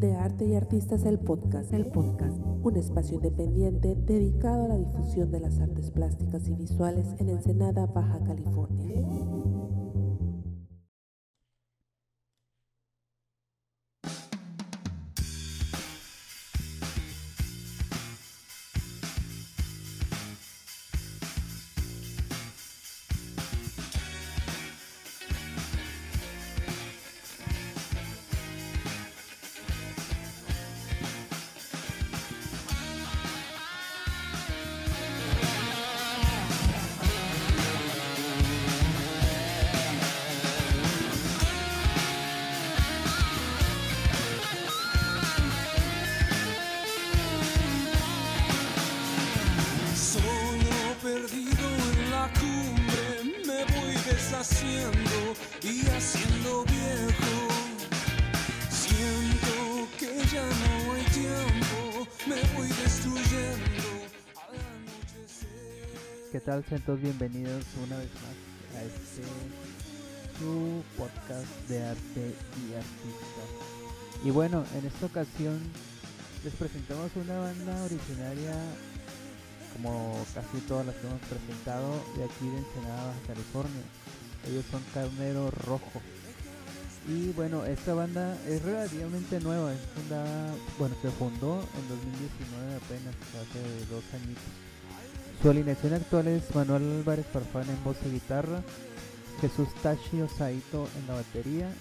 De Arte y Artistas el Podcast, el podcast, un espacio independiente dedicado a la difusión de las artes plásticas y visuales en Ensenada, Baja California. Tal? Sean todos bienvenidos una vez más a este su podcast de arte y artista. Y bueno, en esta ocasión les presentamos una banda originaria, como casi todas las que hemos presentado, de aquí de Ensenada, California. Ellos son Carnero Rojo. Y bueno, esta banda es relativamente nueva, es fundada, bueno, se fundó en 2019 apenas, hace dos añitos. Su alineación actual es Manuel Álvarez Farfán en voz y guitarra, Jesús Tashi Osaito en la batería,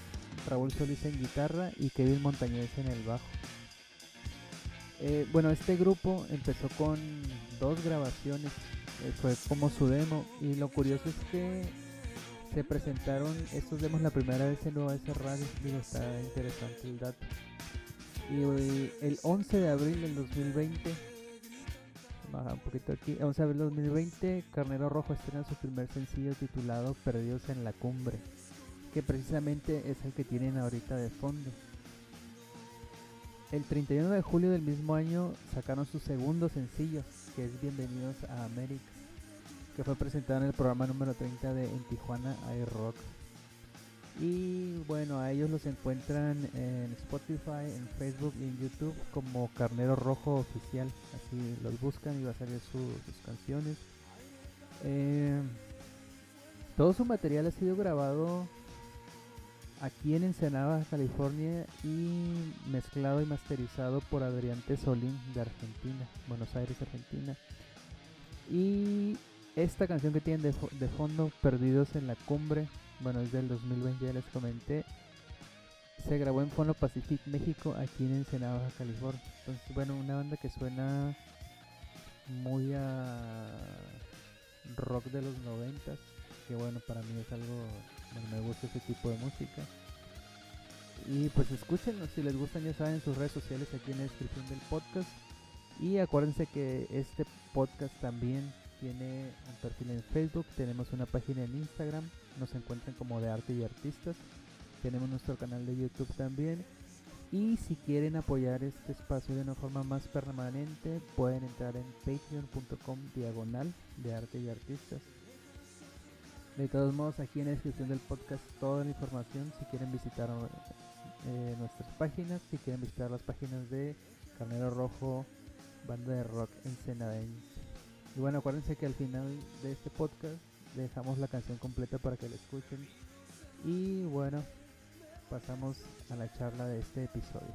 Raúl Solís en guitarra y Kevin Montañez en el bajo. Eh, bueno, este grupo empezó con dos grabaciones, eh, fue como su demo y lo curioso es que se presentaron estos demos la primera vez en OS Radio, digo, está interesante el dato. Y eh, el 11 de abril del 2020 baja un poquito aquí. 11 de abril de 2020, Carnero Rojo estrena su primer sencillo titulado Perdidos en la Cumbre, que precisamente es el que tienen ahorita de fondo. El 31 de julio del mismo año sacaron su segundo sencillo, que es Bienvenidos a América, que fue presentado en el programa número 30 de En Tijuana iRock. Y bueno, a ellos los encuentran en Spotify, en Facebook y en YouTube como Carnero Rojo Oficial. Así los buscan y va a salir su- sus canciones. Eh, todo su material ha sido grabado aquí en Ensenada, California y mezclado y masterizado por Adrián Tesolín de Argentina, Buenos Aires, Argentina. Y esta canción que tienen de, de fondo, Perdidos en la Cumbre, bueno, es del 2020, ya les comenté. Se grabó en Fono Pacific, México, aquí en Ensenada, California. Entonces, bueno, una banda que suena muy a rock de los noventas, que bueno, para mí es algo, bueno, me gusta ese tipo de música. Y pues escúchenlo, si les gustan ya saben sus redes sociales aquí en la descripción del podcast. Y acuérdense que este podcast también tiene un perfil en Facebook, tenemos una página en Instagram, nos encuentran como de arte y artistas, tenemos nuestro canal de YouTube también. Y si quieren apoyar este espacio de una forma más permanente, pueden entrar en patreon.com diagonal de arte y artistas. De todos modos, aquí en la descripción del podcast toda la información si quieren visitar eh, nuestras páginas, si quieren visitar las páginas de Carnero Rojo, banda de rock ensenadense. Y bueno, acuérdense que al final de este podcast dejamos la canción completa para que la escuchen. Y bueno, pasamos a la charla de este episodio.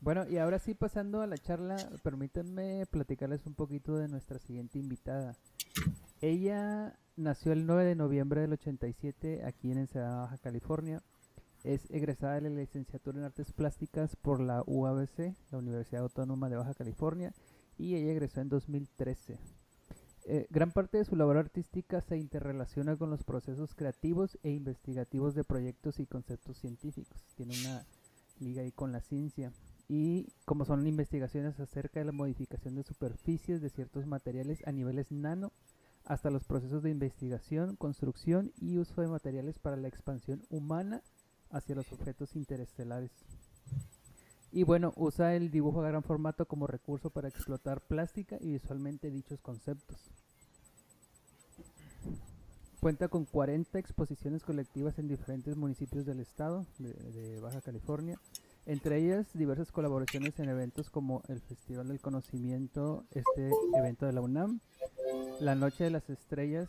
Bueno, y ahora sí pasando a la charla, permítanme platicarles un poquito de nuestra siguiente invitada. Ella nació el 9 de noviembre del 87 aquí en Ensenada, Baja California. Es egresada de la licenciatura en Artes Plásticas por la UABC, la Universidad Autónoma de Baja California, y ella egresó en 2013. Eh, gran parte de su labor artística se interrelaciona con los procesos creativos e investigativos de proyectos y conceptos científicos. Tiene una liga ahí con la ciencia. Y como son investigaciones acerca de la modificación de superficies de ciertos materiales a niveles nano, hasta los procesos de investigación, construcción y uso de materiales para la expansión humana hacia los objetos interestelares. Y bueno, usa el dibujo a gran formato como recurso para explotar plástica y visualmente dichos conceptos. cuenta con 40 exposiciones colectivas en diferentes municipios del estado de, Baja California. Entre ellas, diversas colaboraciones en eventos como el Festival del Conocimiento, este evento de la UNAM, la Noche de las Estrellas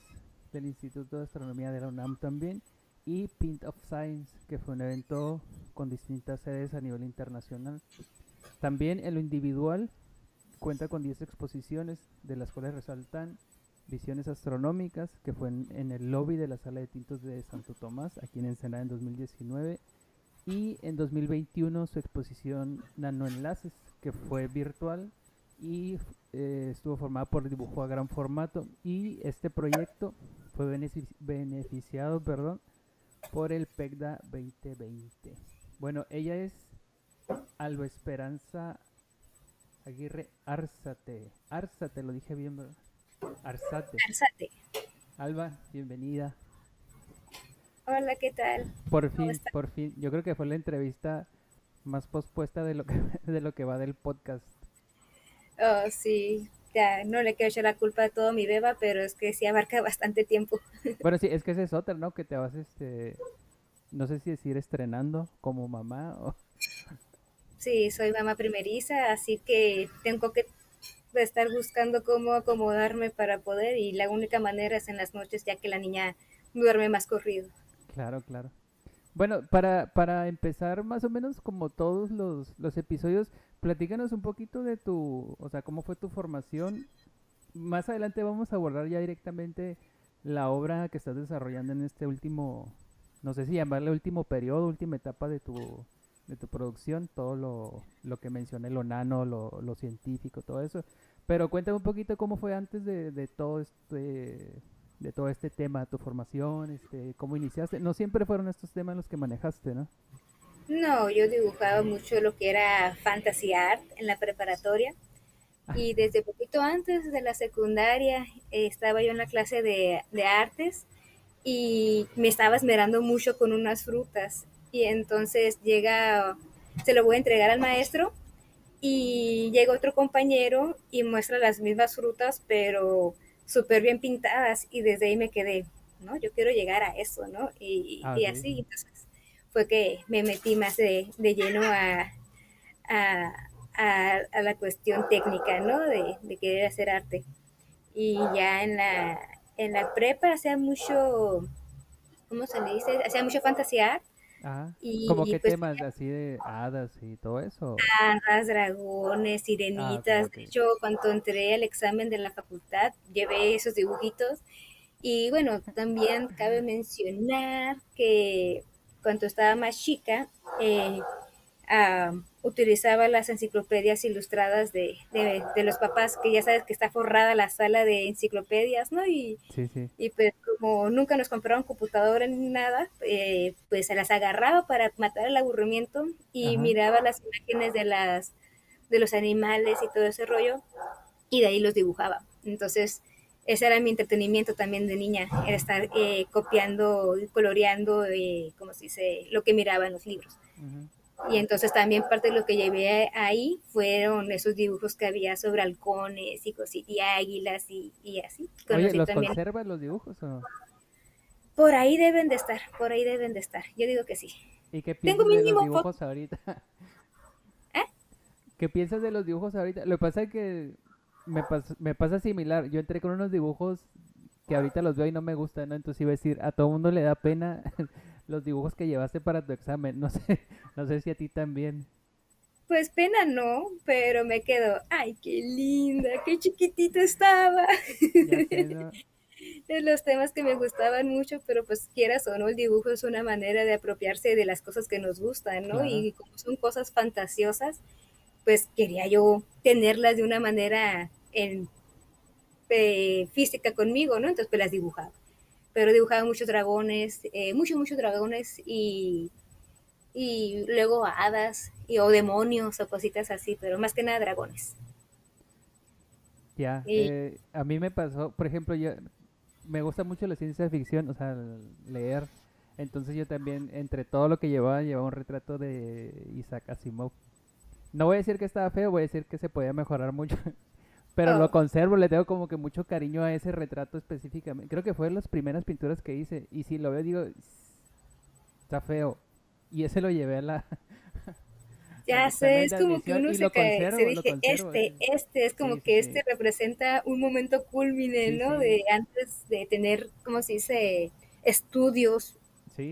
del Instituto de Astronomía de la UNAM también, y Pint of Science, que fue un evento con distintas sedes a nivel internacional. También en lo individual cuenta con 10 exposiciones, de las cuales resaltan Visiones Astronómicas, que fue en, en el lobby de la Sala de Tintos de Santo Tomás, aquí en Ensenada en 2019, y en 2021 su exposición Nanoenlaces, que fue virtual y eh, estuvo formada por dibujo a gran formato y este proyecto fue benefici- beneficiado perdón, por el PECDA 2020. Bueno, ella es Alba Esperanza Aguirre Arzate. Arzate, lo dije bien, ¿verdad? Arzate. Alzate. Alba, bienvenida. Hola, ¿qué tal? Por ¿Cómo fin, está? por fin. Yo creo que fue la entrevista más pospuesta de lo que de lo que va del podcast. Oh, sí, ya no le quiero echar la culpa a todo mi beba, pero es que sí abarca bastante tiempo. Bueno, sí, es que esa es otra, ¿no? Que te vas, este, no sé si decir estrenando como mamá o... Sí, soy mamá primeriza, así que tengo que estar buscando cómo acomodarme para poder y la única manera es en las noches ya que la niña duerme más corrido. Claro, claro. Bueno, para, para empezar más o menos como todos los, los episodios, platícanos un poquito de tu, o sea, cómo fue tu formación. Más adelante vamos a abordar ya directamente la obra que estás desarrollando en este último, no sé si llamarle último periodo, última etapa de tu, de tu producción, todo lo, lo que mencioné, lo nano, lo, lo científico, todo eso. Pero cuéntame un poquito cómo fue antes de, de todo este, de todo este tema, tu formación, este, cómo iniciaste. No siempre fueron estos temas los que manejaste, ¿no? No, yo dibujaba mucho lo que era fantasy art en la preparatoria y desde poquito antes de la secundaria eh, estaba yo en la clase de, de artes y me estaba esmerando mucho con unas frutas y entonces llega, se lo voy a entregar al maestro y llega otro compañero y muestra las mismas frutas pero súper bien pintadas y desde ahí me quedé, ¿no? Yo quiero llegar a eso, ¿no? Y, Ah, y ok. así, entonces fue que me metí más de, de lleno a, a, a- a la cuestión técnica, ¿no? De, de querer hacer arte. Y ya en la, en la prepa hacía mucho, ¿cómo se le dice? Hacía mucho fantasía Ajá. y ¿Cómo qué pues temas así de hadas y todo eso? hadas, dragones, sirenitas. ok. De hecho, cuando entré al examen de la facultad, llevé esos dibujitos. Y bueno, también cabe mencionar que cuando estaba más chica, eh, utilizaba las enciclopedias ilustradas de, de- de los papás, que ya sabes que está forrada la sala de enciclopedias, ¿no? Y, Sí, sí. y pues como nunca nos compraron computadora ni nada, eh, pues se las agarraba para matar el aburrimiento y Ajá. miraba las imágenes de las de los animales y todo ese rollo y de ahí los dibujaba. Entonces, ese era mi entretenimiento también de niña, era estar eh, copiando y coloreando, eh, como se dice, lo que miraba en los libros. Y entonces también parte de lo que llevé ahí fueron esos dibujos que había sobre halcones y, cosi- y águilas y, y así. Oye, Conocí ¿los también conservas los dibujos o no? por ahí deben de estar, por ahí deben de estar. Yo digo que sí. ¿Y qué Tengo piensas de los dibujos ahorita? ¿Eh? ¿Qué piensas de los dibujos ahorita? Lo que pasa es que me, pas- me pasa similar. Yo entré con unos dibujos que ahorita los veo y no me gustan, ¿no? Entonces iba a decir, a todo mundo le da pena los dibujos que llevaste para tu examen. No sé, no sé si a ti también. Pues pena no, pero me quedo, ay, qué linda, qué chiquitita estaba. Ya sé, ¿no? de los temas que me gustaban mucho, pero pues quieras o no, el dibujo es una manera de apropiarse de las cosas que nos gustan, ¿no? Claro. Y como son cosas fantasiosas, pues quería yo tenerlas de una manera en, eh, física conmigo, ¿no? Entonces pues las dibujaba. Pero dibujaba muchos dragones, eh, muchos, muchos dragones y, y luego hadas y, o demonios o cositas así, pero más que nada dragones. Ya, Y- eh, a mí me pasó, por ejemplo, yo me gusta mucho la ciencia ficción, o sea, leer. Entonces yo también, entre todo lo que llevaba, llevaba un retrato de Isaac Asimov. No voy a decir que estaba feo, voy a decir que se podía mejorar mucho. Pero Oh. lo conservo, le tengo como que mucho cariño a ese retrato específicamente. Creo que fue de las primeras pinturas que hice. Y si lo veo, digo, está feo. Y ese lo llevé a la... Ya sé, es como que uno se, cae, se conservo, dije, conservo, este, eh. este, es como Sí, que sí, este representa un momento culmine, Sí, ¿no? De antes de tener, ¿cómo se dice? Estudios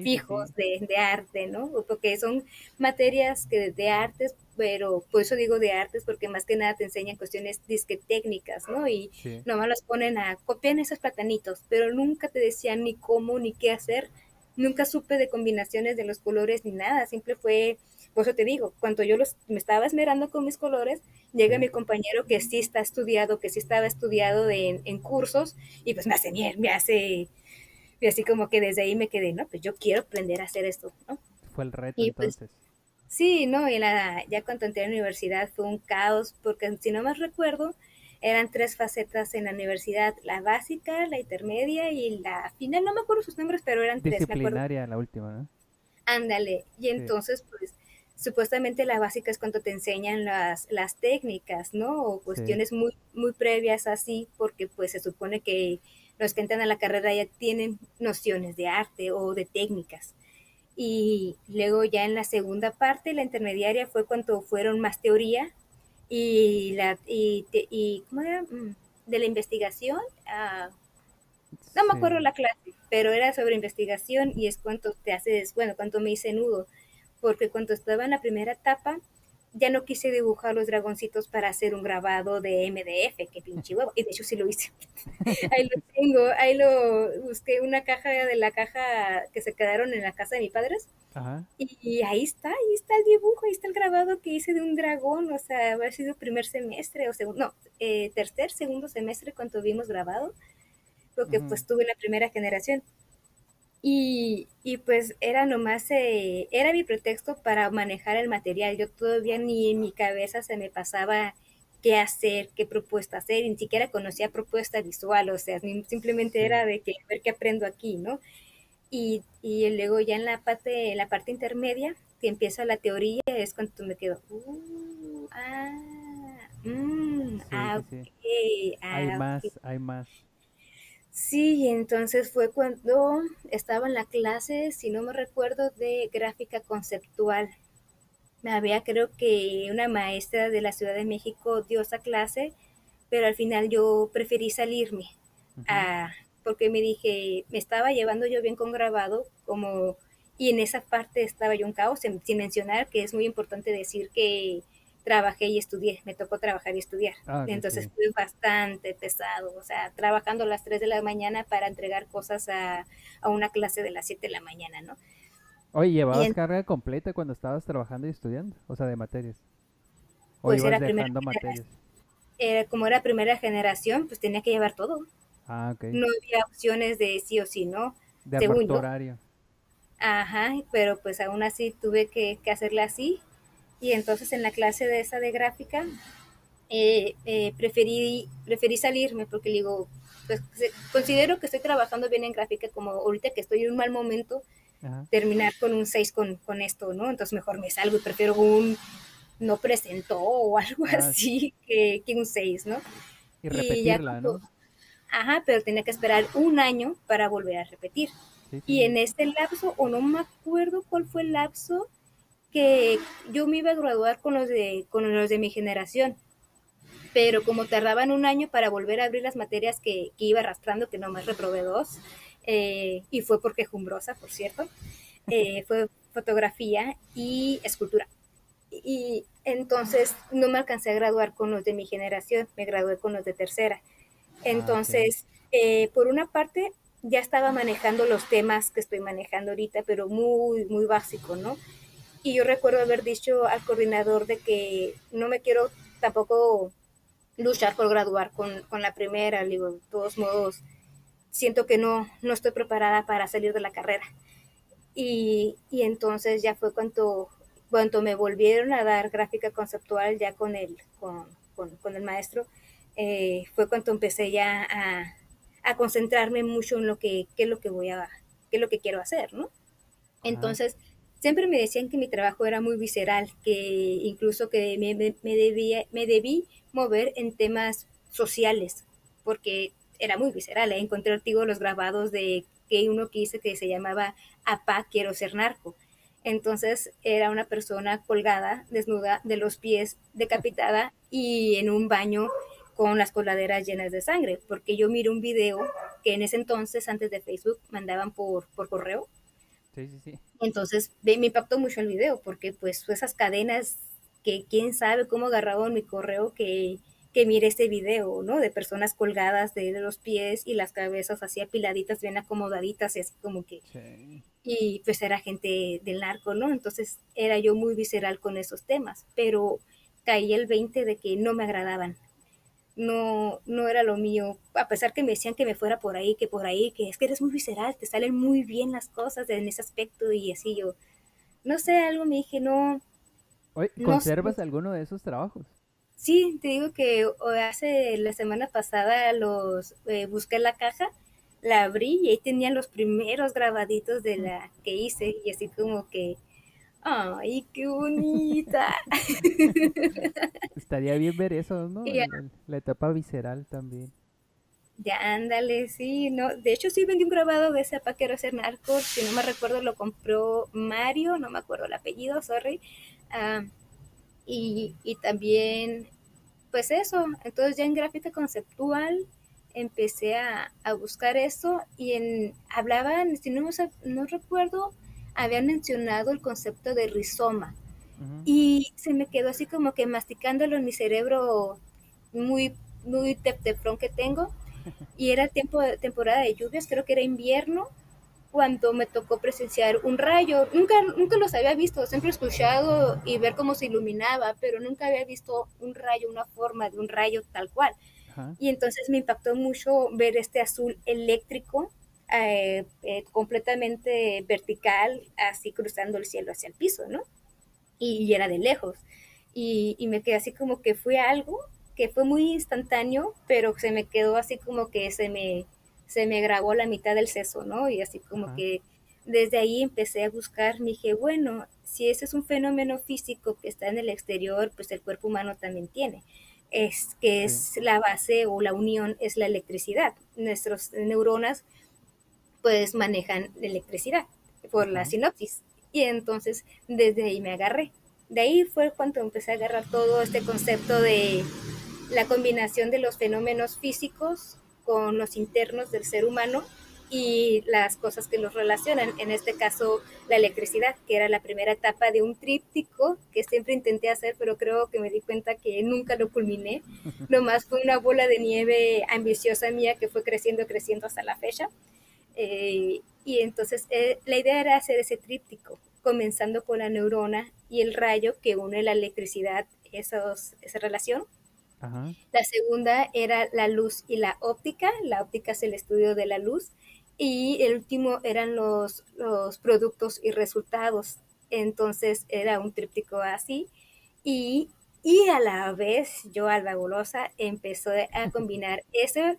fijos de, de arte, ¿no? Porque son materias que de artes, pero por eso digo de artes, porque más que nada te enseñan cuestiones disque técnicas, ¿no? Y Sí. nomás las ponen a copiar esos platanitos, pero nunca te decían ni cómo ni qué hacer. Nunca supe de combinaciones de los colores ni nada, siempre fue, por eso te digo, cuando yo los, me estaba esmerando con mis colores, llega mi compañero que sí está estudiado, que sí estaba estudiado de- en, en cursos, y pues me hace miel, me hace, y así como que desde ahí me quedé, no, pues yo quiero aprender a hacer esto, ¿no? Fue el reto Y, pues, entonces. Sí, no, y la, ya cuando entré a la universidad fue un caos, porque si no más recuerdo, eran tres facetas en la universidad, la básica, la intermedia y la final, no me acuerdo sus nombres, pero eran tres, me acuerdo. Disciplinaria la última, ¿no? Ándale, y entonces pues supuestamente la básica es cuando te enseñan las, las técnicas, ¿no? O cuestiones muy, muy previas así, porque pues se supone que los que entran a la carrera ya tienen nociones de arte o de técnicas. Y luego ya en la segunda parte, la intermediaria, fue cuando fueron más teoría y la y, te- y ¿cómo era? Mm, de la investigación. ah, no me acuerdo Sí. la clase, pero era sobre investigación y es cuánto te haces, bueno, cuánto me hice nudo, porque cuando estaba en la primera etapa ya no quise dibujar los dragoncitos para hacer un grabado de MDF, que pinche huevo, y de hecho sí lo hice. ahí lo tengo, ahí lo busqué una caja de la caja que se quedaron en la casa de mis padres Ajá. y, y ahí está, ahí está el dibujo, ahí está el grabado que hice de un dragón, o sea, haber sido primer semestre o segundo, no, eh, tercer, segundo semestre cuando vimos grabado, porque pues tuve la primera generación. Y, y pues era nomás, eh, era mi pretexto para manejar el material. Yo todavía ni en mi cabeza se me pasaba qué hacer, qué propuesta hacer, y ni siquiera conocía propuesta visual, o sea, simplemente era de que ver qué aprendo aquí, ¿no? Y, y luego ya en la parte, en la parte intermedia, que empieza la teoría, es cuando me quedo, uh, ah, mm, Sí, ah, sí, sí. ok, Hay ah, más, hay más. Sí, entonces fue cuando estaba en la clase, si no me recuerdo, de gráfica conceptual. Había creo que una maestra de la Ciudad de México dio esa clase, pero al final yo preferí salirme, ah, porque me dije, me estaba llevando yo bien con grabado, como, y en esa parte estaba yo un caos, sin, sin mencionar que es muy importante decir que trabajé y estudié, me tocó trabajar y estudiar. Ah, Entonces fue bastante pesado, o sea, trabajando a las 3 de la mañana para entregar cosas a, a una clase de las 7 de la mañana, ¿no? Oye, ¿llevabas en- carga completa cuando estabas trabajando y estudiando? O sea, de materias. ¿O Pues ibas era primera dejando materias? Como era primera generación, pues tenía que llevar todo. Ah, ok. No había opciones de sí o sí, ¿no? De según horario. Ajá, pero pues aún así tuve que, que hacerla así. Y entonces en la clase de esa de gráfica eh, eh, preferí, preferí salirme porque digo, pues considero que estoy trabajando bien en gráfica como ahorita que estoy en un mal momento, Ajá. terminar con un 6 con, con esto, ¿no? Entonces mejor me salgo y prefiero un no presentó o algo Ah, así que, que un 6, ¿no? Y Y ya repetirla, ¿no? Ajá, pero tenía que esperar un año para volver a repetir. Sí, Y sí. en este lapso, o no me acuerdo cuál fue el lapso, que yo me iba a graduar con los de, con los de mi generación. Pero como tardaban un año para volver a abrir las materias que, que iba arrastrando, que nomás reprobé dos, eh, y fue porque jumbrosa, por cierto, eh, fue fotografía y escultura. Y entonces no me alcancé a graduar con los de mi generación, me gradué con los de tercera. Entonces, eh, por una parte, ya estaba manejando los temas que estoy manejando ahorita, pero muy, muy básico, ¿no? Y yo recuerdo haber dicho al coordinador de que no me quiero tampoco luchar por graduar con, con la primera, le digo, de todos modos, siento que no, no estoy preparada para salir de la carrera. Y, y entonces ya fue cuando, cuando me volvieron a dar gráfica conceptual ya con el, con, con, con el maestro, eh, fue cuando empecé ya a, a concentrarme mucho en lo que, qué es lo que voy a, qué es lo que quiero hacer, ¿no? Entonces, siempre me decían que mi trabajo era muy visceral, que incluso que me, me, debía, me debí mover en temas sociales, porque era muy visceral. Encontré artículos los grabados de que uno que hice que se llamaba Apá, quiero ser narco. Entonces era una persona colgada, desnuda, de los pies, decapitada y en un baño con las coladeras llenas de sangre, porque yo miré un video que en ese entonces, antes de Facebook, mandaban por, por correo. Sí, sí, sí. Entonces me impactó mucho el video, porque pues esas cadenas que quién sabe cómo agarraron mi correo que que mire este video, ¿no? De personas colgadas de, los pies y las cabezas así apiladitas, bien acomodaditas y así como que... Y pues era gente del narco, ¿no? Entonces era yo muy visceral con esos temas, pero caí el 20 de que no me agradaban. No, no era lo mío, a pesar que me decían que me fuera por ahí, que por ahí, que es que eres muy visceral, te salen muy bien las cosas en ese aspecto y así yo, no sé, algo me dije, no. ¿Conservas alguno de esos trabajos? Sí, te digo que hace la semana pasada los eh, busqué la caja, la abrí y ahí tenían los primeros grabaditos de la que hice y así como que, ¡ay, qué bonita! Estaría bien ver eso, ¿no? La, etapa visceral también. Ya, ándale, sí, no. De hecho, sí vendí un grabado de ese Quiero ser narco. Si no me recuerdo, lo compró Mario, no me acuerdo el apellido, sorry. Ah, y, y también, pues eso, entonces ya en gráfica conceptual empecé a, a buscar eso y en, hablaban, si no, no recuerdo, habían mencionado el concepto de rizoma. Y se me quedó así como que masticándolo en mi cerebro muy, muy teflón que tengo. Y era tiempo, temporada de lluvias, creo que era invierno cuando me tocó presenciar un rayo. Nunca, nunca los había visto, siempre he escuchado y ver cómo se iluminaba, pero nunca había visto un rayo, una forma de un rayo tal cual. Y entonces me impactó mucho ver este azul eléctrico eh, eh, completamente vertical, así cruzando el cielo hacia el piso, ¿no? Y, era de lejos. Y, y, me quedé así como que fue algo que fue muy instantáneo, pero se me quedó así como que se me se me grabó la mitad del seso, ¿no? Y así como que desde ahí empecé a buscar, me dije, bueno, si ese es un fenómeno físico que está en el exterior, pues el cuerpo humano también tiene. Es que es la base o la unión es la electricidad. Nuestras neuronas pues manejan electricidad por la sinopsis. Y entonces desde ahí me agarré. De ahí fue cuando empecé a agarrar todo este concepto de la combinación de los fenómenos físicos con los internos del ser humano y las cosas que los relacionan, en este caso la electricidad, que era la primera etapa de un tríptico que siempre intenté hacer, pero creo que me di cuenta que nunca lo culminé. Nomás fue una bola de nieve ambiciosa mía que fue creciendo, creciendo hasta la fecha. Eh, y entonces eh, la idea era hacer ese tríptico, comenzando con la neurona y el rayo que une la electricidad, esos, esa relación, la segunda era la luz y la óptica. La óptica es el estudio de la luz. Y el último eran los, los productos y resultados. Entonces era un tríptico así. Y, y a la vez yo, Alba Golosa, empezó a combinar ese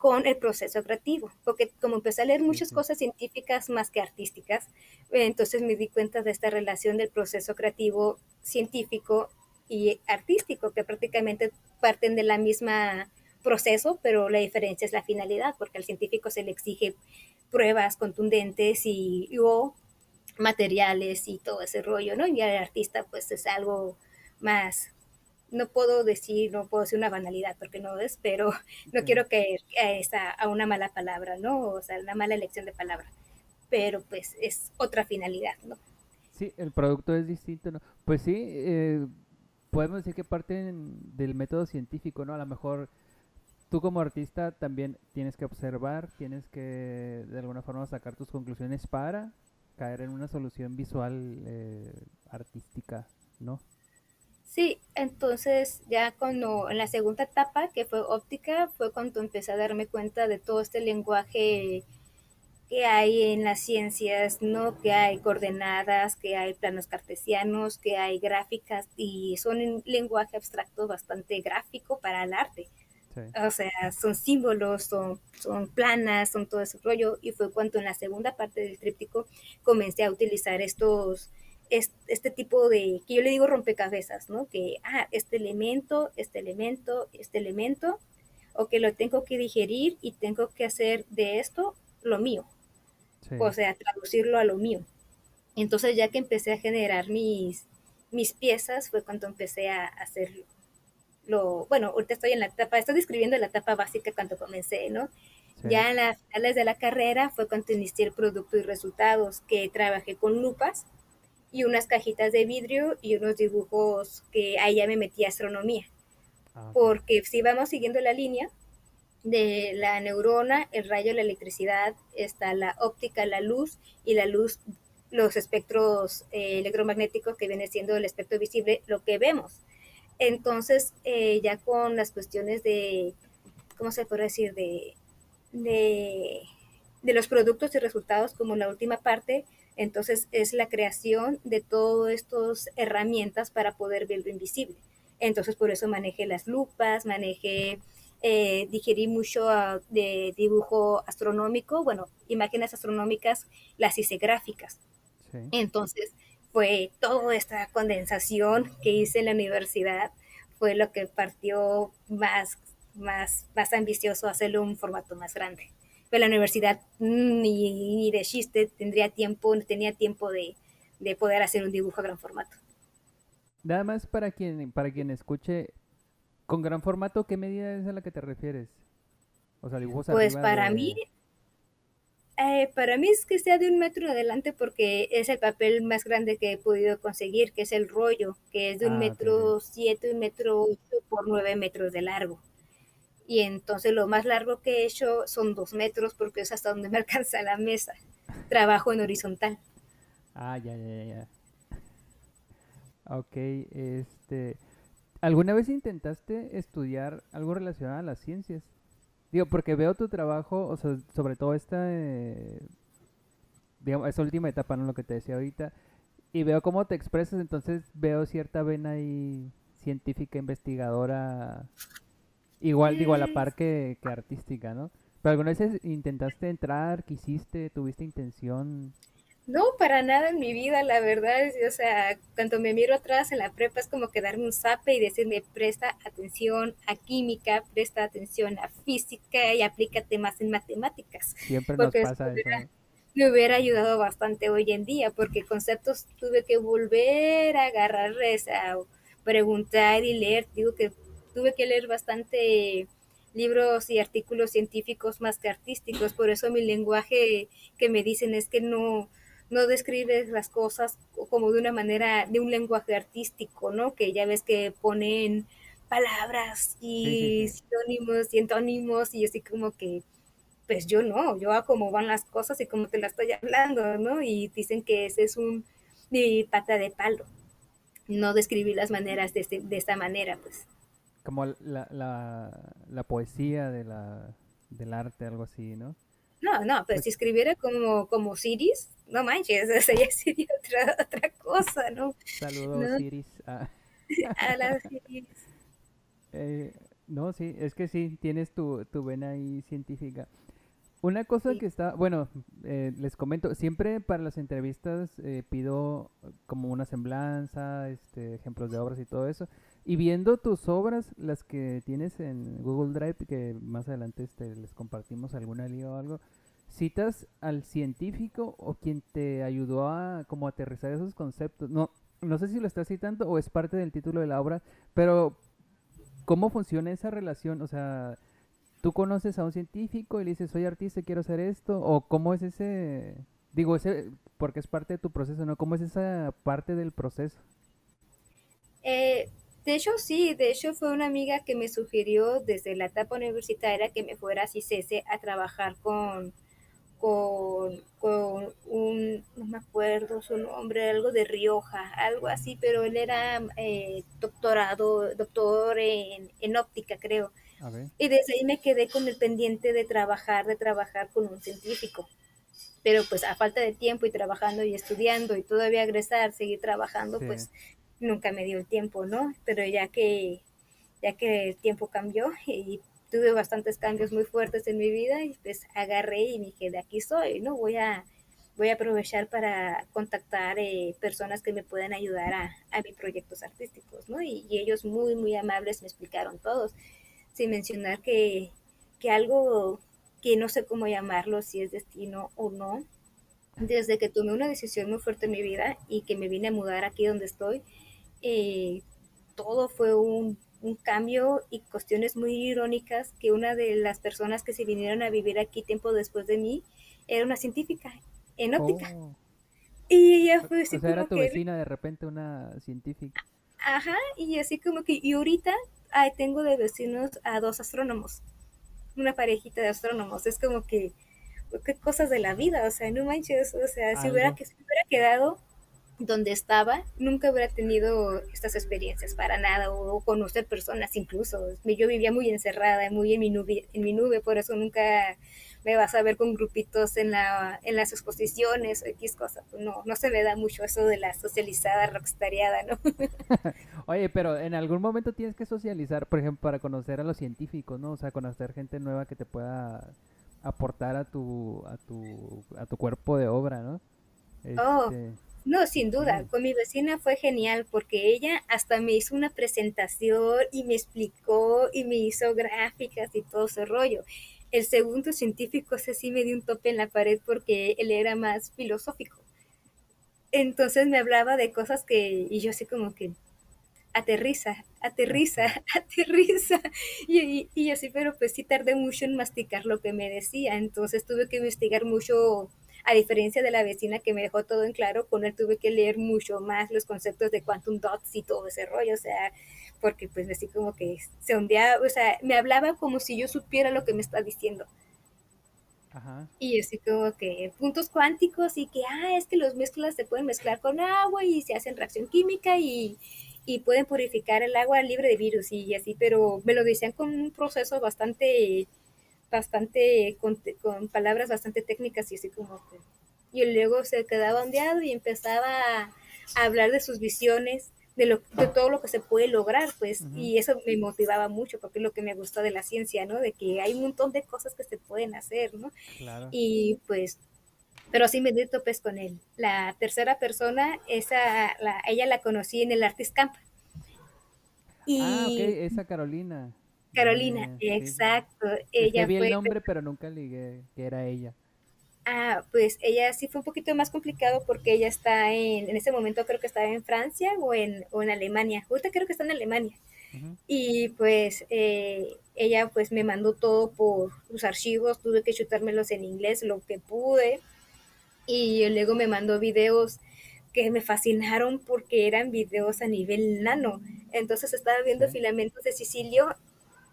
con el proceso creativo, porque como empecé a leer muchas cosas científicas más que artísticas, entonces me di cuenta de esta relación del proceso creativo científico y artístico, que prácticamente parten de la misma proceso, pero la diferencia es la finalidad, porque al científico se le exige pruebas contundentes y, o materiales y todo ese rollo, ¿no? Y al artista pues es algo más, no puedo decir, no puedo decir una banalidad porque no es, pero no quiero que a, a una mala palabra, ¿no? O sea, una mala elección de palabra, pero pues es otra finalidad, ¿no? Sí, el producto es distinto, ¿no? Pues sí, eh, podemos decir que parten del método científico, ¿no? A lo mejor tú como artista también tienes que observar, tienes que de alguna forma sacar tus conclusiones para caer en una solución visual eh, artística, ¿no? Sí, entonces ya cuando en la segunda etapa, que fue óptica, fue cuando empecé a darme cuenta de todo este lenguaje que hay en las ciencias, ¿no? Que hay coordenadas, que hay planos cartesianos, que hay gráficas y son un lenguaje abstracto bastante gráfico para el arte. O sea, son símbolos, son, son planas, son todo ese rollo. Y fue cuando en la segunda parte del tríptico comencé a utilizar estos, este, tipo de, que yo le digo rompecabezas, ¿no? Que, ah, este elemento, este elemento, este elemento, o que lo tengo que digerir y tengo que hacer de esto lo mío, Sí. o sea, traducirlo a lo mío. Entonces ya que empecé a generar mis, mis piezas fue cuando empecé a hacer lo, bueno, ahorita estoy en la etapa, estoy describiendo la etapa básica cuando comencé, ¿no? sí. Ya en las finales de la carrera fue cuando inicié el producto y resultados, que trabajé con lupas y unas cajitas de vidrio y unos dibujos que ahí ya me metí a astronomía, Ah, porque si vamos siguiendo la línea de la neurona, el rayo, la electricidad, está la óptica, la luz y la luz, los espectros eh, electromagnéticos que viene siendo el espectro visible, lo que vemos. Entonces, eh, ya con las cuestiones de, ¿cómo se puede decir? De, de, de los productos y resultados como la última parte, entonces es la creación de todas estas herramientas para poder ver lo invisible. Entonces por eso manejé las lupas, manejé, eh, digerí mucho uh, de dibujo astronómico, bueno, imágenes astronómicas, las hice gráficas. Sí. Entonces, fue toda esta condensación que hice en la universidad, fue lo que partió más, más, más ambicioso hacerlo un formato más grande. Pero la universidad mm, ni, ni de chiste tendría tiempo, no tenía tiempo de, de poder hacer un dibujo a gran formato. Nada más para quien, para quien escuche, con gran formato, ¿qué medida es a la que te refieres? O sea, dibujos Pues para de- mí, eh, para mí es que sea de un metro adelante porque es el papel más grande que he podido conseguir, que es el rollo, que es de un Ah, metro siete, un metro ocho por nueve metros de largo. Y entonces lo más largo que he hecho son dos metros porque es hasta donde me alcanza la mesa. Trabajo en horizontal. Ah, ya, ya, ya. Ok, este... ¿Alguna vez intentaste estudiar algo relacionado a las ciencias? Digo, porque veo tu trabajo, o sea, sobre todo esta, eh, digamos, esta última etapa, ¿no? Lo que te decía ahorita, y veo cómo te expresas, entonces veo cierta vena ahí científica, investigadora, igual, digo, a la par que, que artística, ¿no? Pero alguna vez intentaste entrar, quisiste, tuviste intención... No, para nada en mi vida, la verdad. es- O sea, cuando me miro atrás en la prepa es como que darme un zape y decirme, presta atención a química, presta atención a física y aplícate más en matemáticas. Siempre nos Porque pasa eso. Me hubiera ayudado bastante hoy en día porque conceptos tuve que volver a agarrarles, a preguntar y leer. Digo que tuve que leer bastante libros y artículos científicos más que artísticos. Por eso mi lenguaje que me dicen es que no, no describes las cosas como de una manera, de un lenguaje artístico, ¿no? Que ya ves que ponen palabras y sinónimos y antónimos y así como que, pues yo no, yo a cómo van las cosas y cómo te las estoy hablando, ¿no? Y dicen que ese es un mi pata de palo, no describir las maneras de, este- de esta manera, pues. Como la, la, la poesía de la, del arte, algo así, ¿no? No, no, pero Pues- si escribiera como, como Siris, no manches, ya sería otra, otra cosa, ¿no? Saludos, No. Ah, A la Siris. eh, no, sí, es que sí, tienes tu, tu vena ahí científica. Una cosa Sí. que está, bueno, eh, les comento, siempre para las entrevistas eh, pido como una semblanza, este, ejemplos de obras y todo eso. Y viendo tus obras, las que tienes en Google Drive, que más adelante este, les compartimos alguna liga o algo, citas al científico o quien te ayudó a como aterrizar esos conceptos. No, no sé si lo estás citando o es parte del título de la obra, pero ¿cómo funciona esa relación? O sea, tú conoces a un científico y le dices, soy artista, quiero hacer esto, o cómo es ese, digo, ese, porque es parte de tu proceso, ¿no? ¿Cómo es esa parte del proceso? Eh, de hecho, sí, de hecho fue una amiga que me sugirió desde la etapa universitaria que me fuera a CICESE a trabajar con, con, con un, no me acuerdo su nombre, algo de Rioja, algo así, pero él era eh, doctorado, doctor en, en óptica, creo. A ver. Y desde ahí me quedé con el pendiente de trabajar, de trabajar con un científico. Pero pues a falta de tiempo y trabajando y estudiando y todavía egresar, seguir trabajando, Sí. pues nunca me dio el tiempo, ¿no? Pero ya que, ya que el tiempo cambió y tuve bastantes cambios muy fuertes en mi vida y pues agarré y dije, de aquí soy, ¿no? Voy a, voy a aprovechar para contactar eh, personas que me puedan ayudar a, a mis proyectos artísticos, ¿no? Y, y ellos muy, muy amables me explicaron todos. sin mencionar que, que algo que no sé cómo llamarlo, si es destino o no, desde que tomé una decisión muy fuerte en mi vida y que me vine a mudar aquí donde estoy, eh, todo fue un, un, cambio y cuestiones muy irónicas que una de las personas que se vinieron a vivir aquí tiempo después de mí era una científica en óptica. Oh. Y ella fue así O sea, era como tu que... vecina de repente una científica. Ajá, y así como que, y ahorita ay, tengo de vecinos a dos astrónomos, una parejita de astrónomos, es como que, qué cosas de la vida, o sea, no manches, o sea, si hubiera, que, si hubiera quedado donde estaba, nunca hubiera tenido estas experiencias para nada, o, conocer personas incluso, yo vivía muy encerrada, muy en mi nube, en mi nube, por eso nunca me vas a ver con grupitos en, la, en las exposiciones o X cosas. No, no se me da mucho eso de la socializada rockstariada, ¿no? Oye, pero en algún momento tienes que socializar, por ejemplo, para conocer a los científicos, ¿no? O sea, conocer gente nueva que te pueda aportar a tu a tu a tu cuerpo de obra, ¿no? Oh, Este, no, sin duda, con mi vecina fue genial porque ella hasta me hizo una presentación y me explicó y me hizo gráficas y todo ese rollo. El segundo científico, ese sí me dio un tope en la pared porque él era más filosófico. Entonces me hablaba de cosas que, y yo así como que, aterriza, aterriza, aterriza. Y, y, y así, pero pues sí tardé mucho en masticar lo que me decía. Entonces tuve que investigar mucho, a diferencia de la vecina que me dejó todo en claro, con él tuve que leer mucho más los conceptos de quantum dots y todo ese rollo. O sea, porque pues así como que se ondeaba, o sea, me hablaba como si yo supiera lo que me está diciendo. Ajá. Y así como que puntos cuánticos y que, ah, es que los mezclas se pueden mezclar con agua y se hacen reacción química y, y pueden purificar el agua libre de virus y así, pero me lo decían con un proceso bastante, bastante, con, con palabras bastante técnicas y así como que... Y luego se quedaba ondeado y empezaba a, a hablar de sus visiones, de, lo, de todo lo que se puede lograr, pues, y eso me motivaba mucho, porque es lo que me gustó de la ciencia, ¿no? De que hay un montón de cosas que se pueden hacer, ¿no? Claro. Y pues, pero sí me di topes con él. La tercera persona, esa, la, ella la conocí en el Artist Camp. Ah, ok, Y esa Carolina. Carolina, sí, sí. exacto, que ella vi el fue, nombre, pero nunca ligué que era ella. ah, pues ella sí fue un poquito más complicado porque ella está en, en ese momento creo que estaba en Francia o en, o en Alemania. Ahorita creo que está en Alemania. Ujú. Y pues eh, ella pues me mandó todo por sus archivos, tuve que chutármelos en inglés lo que pude. Y luego me mandó videos que me fascinaron porque eran videos a nivel nano. Entonces estaba viendo Sí. filamentos de sicilio,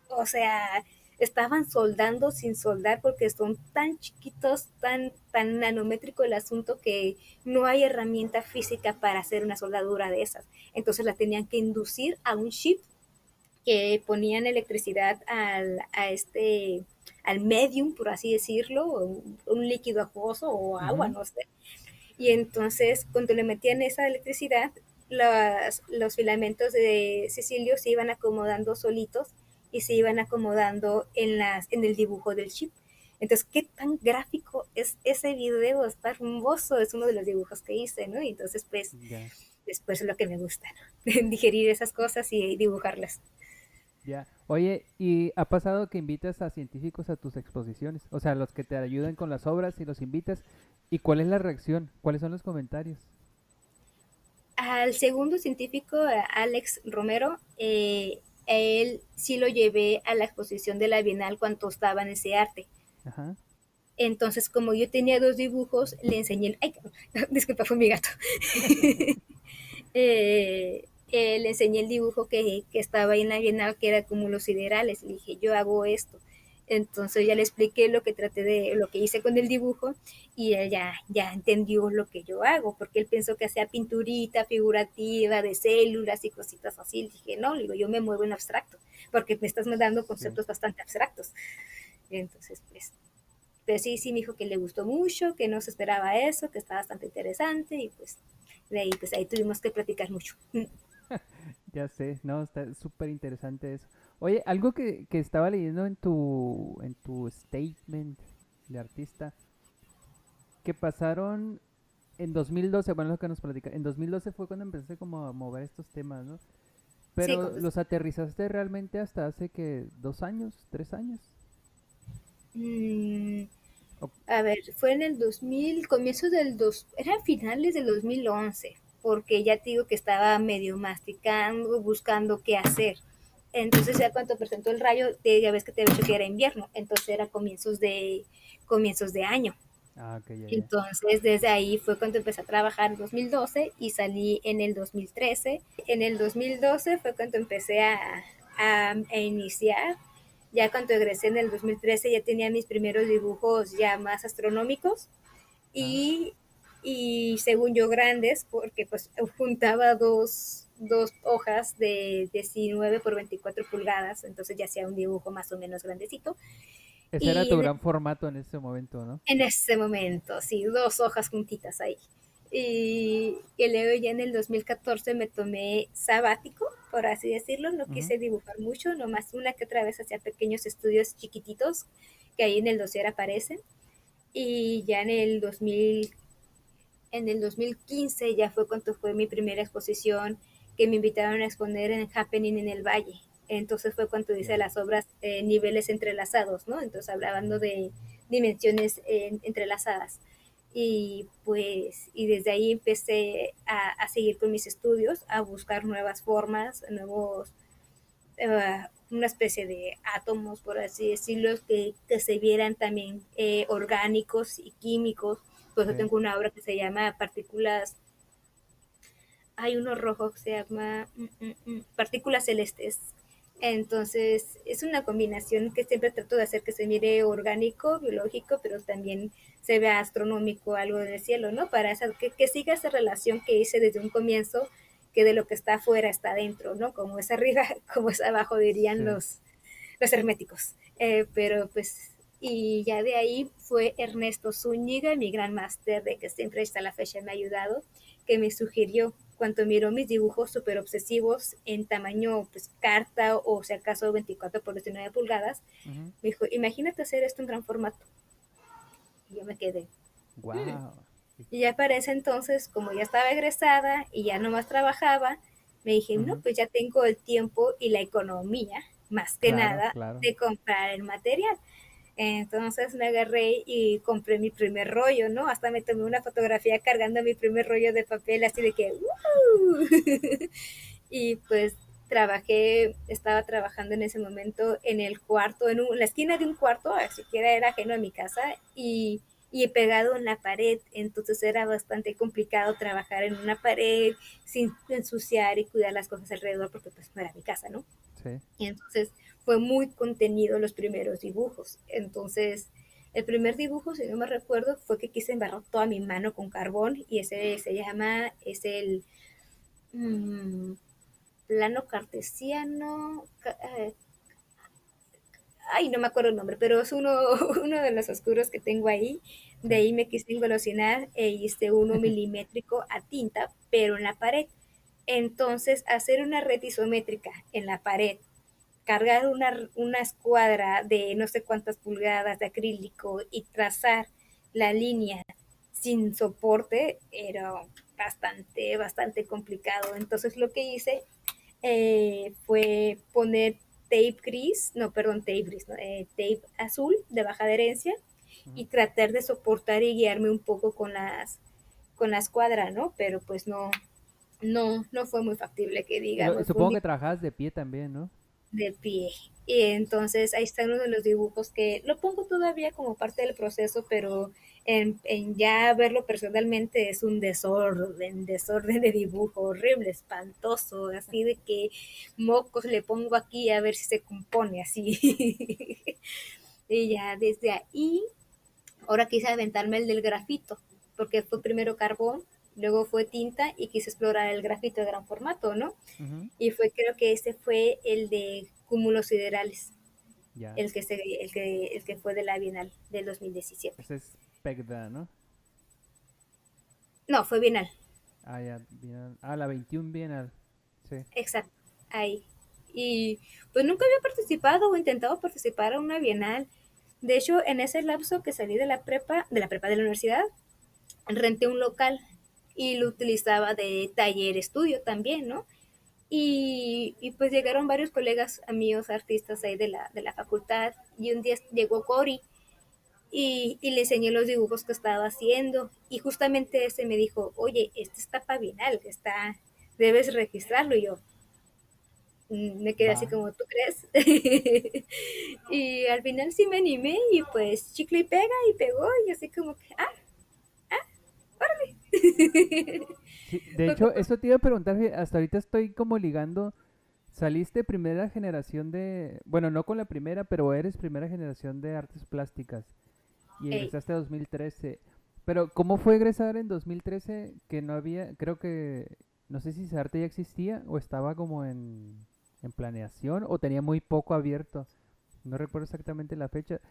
o sea, estaban soldando sin soldar porque son tan chiquitos, tan, tan nanométrico el asunto que no hay herramienta física para hacer una soldadura de esas. Entonces la tenían que inducir a un chip que ponían electricidad al, a este, al medium, por así decirlo, un, un líquido acuoso o agua, no sé. Y entonces, cuando le metían esa electricidad, los, los filamentos de Sicilio se iban acomodando solitos y se iban acomodando en, las, en el dibujo del chip. Entonces, ¿qué tan gráfico es ese video? Está hermoso, es uno de los dibujos que hice, ¿no? Y entonces, pues, después es lo que me gusta, ¿no? Digerir esas cosas y dibujarlas. ya. Oye, ¿y ha pasado que invitas a científicos a tus exposiciones? O sea, los que te ayudan con las obras y los invitas. ¿Y cuál es la reacción? ¿Cuáles son los comentarios? Al segundo científico, a Alex Romero, eh, él sí lo llevé a la exposición de la Bienal cuando estaba en ese arte. Ajá. Entonces, como yo tenía dos dibujos, le enseñé, ay, disculpa, fue mi gato. Eh, eh, le enseñé el dibujo que, que estaba ahí en la Bienal, que era como los siderales. Le dije, yo hago esto. Entonces ya le expliqué lo que traté de, lo que hice con el dibujo y él ya, ya entendió lo que yo hago, porque él pensó que hacía pinturita figurativa de células y cositas así. Le dije, no, digo, yo me muevo en abstracto, porque me estás dando conceptos bastante abstractos. Entonces, pues, pero sí, sí me dijo que le gustó mucho, que no se esperaba eso, que está bastante interesante y pues de ahí, pues ahí tuvimos que platicar mucho. Ya sé, no, está súper interesante eso. Oye, algo que, que estaba leyendo en tu, en tu statement de artista, que pasaron en 2012, bueno, lo que nos platica, en 2012 fue cuando empecé como a mover estos temas, ¿no? Pero los aterrizaste realmente hasta hace que dos años, tres años. Mm, a ver, fue en el 2000, comienzos del dos, eran finales del 2011, porque ya te digo que estaba medio masticando, buscando qué hacer. Entonces ya cuando presentó el rayo, te- ya ves que te había dicho que era invierno, entonces era comienzos de comienzos de año. Ah, ok, ya, ya. Entonces, desde ahí fue cuando empecé a trabajar en 2012 y salí en el 2013. En el 2012 fue cuando empecé a, a- a iniciar. Ya cuando egresé en el 2013 ya tenía mis primeros dibujos ya más astronómicos y, y según yo grandes, porque pues juntaba dos, dos hojas de 19 por 24 pulgadas, entonces ya hacía un dibujo más o menos grandecito. Ese era tu gran formato en ese momento, ¿no? En ese momento, sí, dos hojas juntitas ahí. Y, y luego ya en el 2014 me tomé sabático, por así decirlo. No quise dibujar mucho, nomás una que otra vez hacía pequeños estudios chiquititos que ahí en el dossier aparecen. Y ya en el 2000, en el 2015 ya fue cuando fue mi primera exposición que me invitaron a exponer en Happening en el Valle. Entonces fue cuando hice las obras eh, niveles entrelazados, ¿no? Entonces hablando de dimensiones eh, entrelazadas. Y pues, y desde ahí empecé a, a seguir con mis estudios, a buscar nuevas formas, nuevos, eh, una especie de átomos, por así decirlo, que, que se vieran también eh, orgánicos y químicos. Por eso Sí. tengo una obra que se llama Partículas, hay uno rojo que se llama mm, mm, mm, Partículas Celestes. Entonces, es una combinación que siempre trato de hacer que se mire orgánico, biológico, pero también se vea astronómico, algo del cielo, ¿no? Para esa- que, que siga esa relación que hice desde un comienzo, que de lo que está afuera está adentro, ¿no? Como es arriba, como es abajo, dirían Sí. los, los herméticos. Eh, pero pues, y ya de ahí fue Ernesto Zúñiga, mi gran máster de que siempre hasta la fecha me ha ayudado, que me sugirió cuando miró mis dibujos súper obsesivos en tamaño pues carta o si acaso 24 por 19 pulgadas, me dijo, imagínate hacer esto en gran formato. Y yo me quedé. Guau. Y ya para ese entonces, como ya estaba egresada y ya nomás trabajaba, me dije, no, pues ya tengo el tiempo y la economía, más que Claro, nada, claro. de comprar el material. Entonces me agarré y compré mi primer rollo, ¿no? Hasta me tomé una fotografía cargando mi primer rollo de papel, así de que, ¡uh! y pues trabajé, estaba trabajando en ese momento en el cuarto, en, un- en la esquina de un cuarto, ni siquiera era ajeno a mi casa, y, y he pegado en la pared, entonces era bastante complicado trabajar en una pared sin ensuciar y cuidar las cosas alrededor, porque pues no era mi casa, ¿no? Sí. Y entonces fue muy contenido los primeros dibujos. Entonces, el primer dibujo, si no me recuerdo, fue que quise embarrar toda mi mano con carbón y ese se llama, es el mm, plano cartesiano. ca- eh, Ay, no me acuerdo el nombre, pero es uno, uno de los oscuros que tengo ahí. De ahí me quise engolosinar e hice uno milimétrico a tinta, pero en la pared. Entonces, hacer una red isométrica en la pared, cargar una, una escuadra de no sé cuántas pulgadas de acrílico y trazar la línea sin soporte era bastante, bastante complicado. Entonces, lo que hice eh, fue poner tape gris, no, perdón, tape gris, no, eh, tape azul de baja adherencia y tratar de soportar y guiarme un poco con las con la escuadra, ¿no? Pero pues no, no, no fue muy factible que digamos. un Supongo que trabajabas de pie también, ¿no? De pie. Y entonces ahí está uno de los dibujos que lo pongo todavía como parte del proceso, pero en, en ya verlo personalmente es un desorden, desorden de dibujo horrible, espantoso, así de que mocos le pongo aquí a ver si se compone así. y ya desde ahí, ahora quise aventarme el del grafito, porque fue primero carbón, luego fue tinta y quise explorar el grafito de gran formato, ¿no? Y fue creo que ese fue el de cúmulos siderales, Ya. el que, se, el que, el que fue de la Bienal del 2017. Ese es Pegda, ¿no? No, fue Bienal, Ah, ya. Bienal. Ah, la 21 Bienal. Sí. exacto, ahí. Y pues nunca había participado o intentado participar a una Bienal. De hecho, en ese lapso que salí de la prepa, de la prepa de la universidad, renté un local y lo utilizaba de taller estudio también, ¿no? Y, y, pues llegaron varios colegas amigos artistas ahí de la, de la facultad y un día llegó Cory y, y, le enseñé los dibujos que estaba haciendo y justamente ese me dijo, oye, este está pavinal, está, debes registrarlo y yo mm, me quedé así como, ¿tú crees? y al final sí me animé y pues chicle y pega y pegó y así como que, ah, ah, órale. Sí, de hecho, eso te iba a preguntar, hasta ahorita estoy como ligando, saliste primera generación de, bueno, no con la primera, pero eres primera generación de artes plásticas y egresaste en 2013. Pero, ¿cómo fue egresar en 2013 que no había, creo que, no sé si arte ya existía o estaba como en, en planeación o tenía muy poco abierto? No recuerdo exactamente la fecha,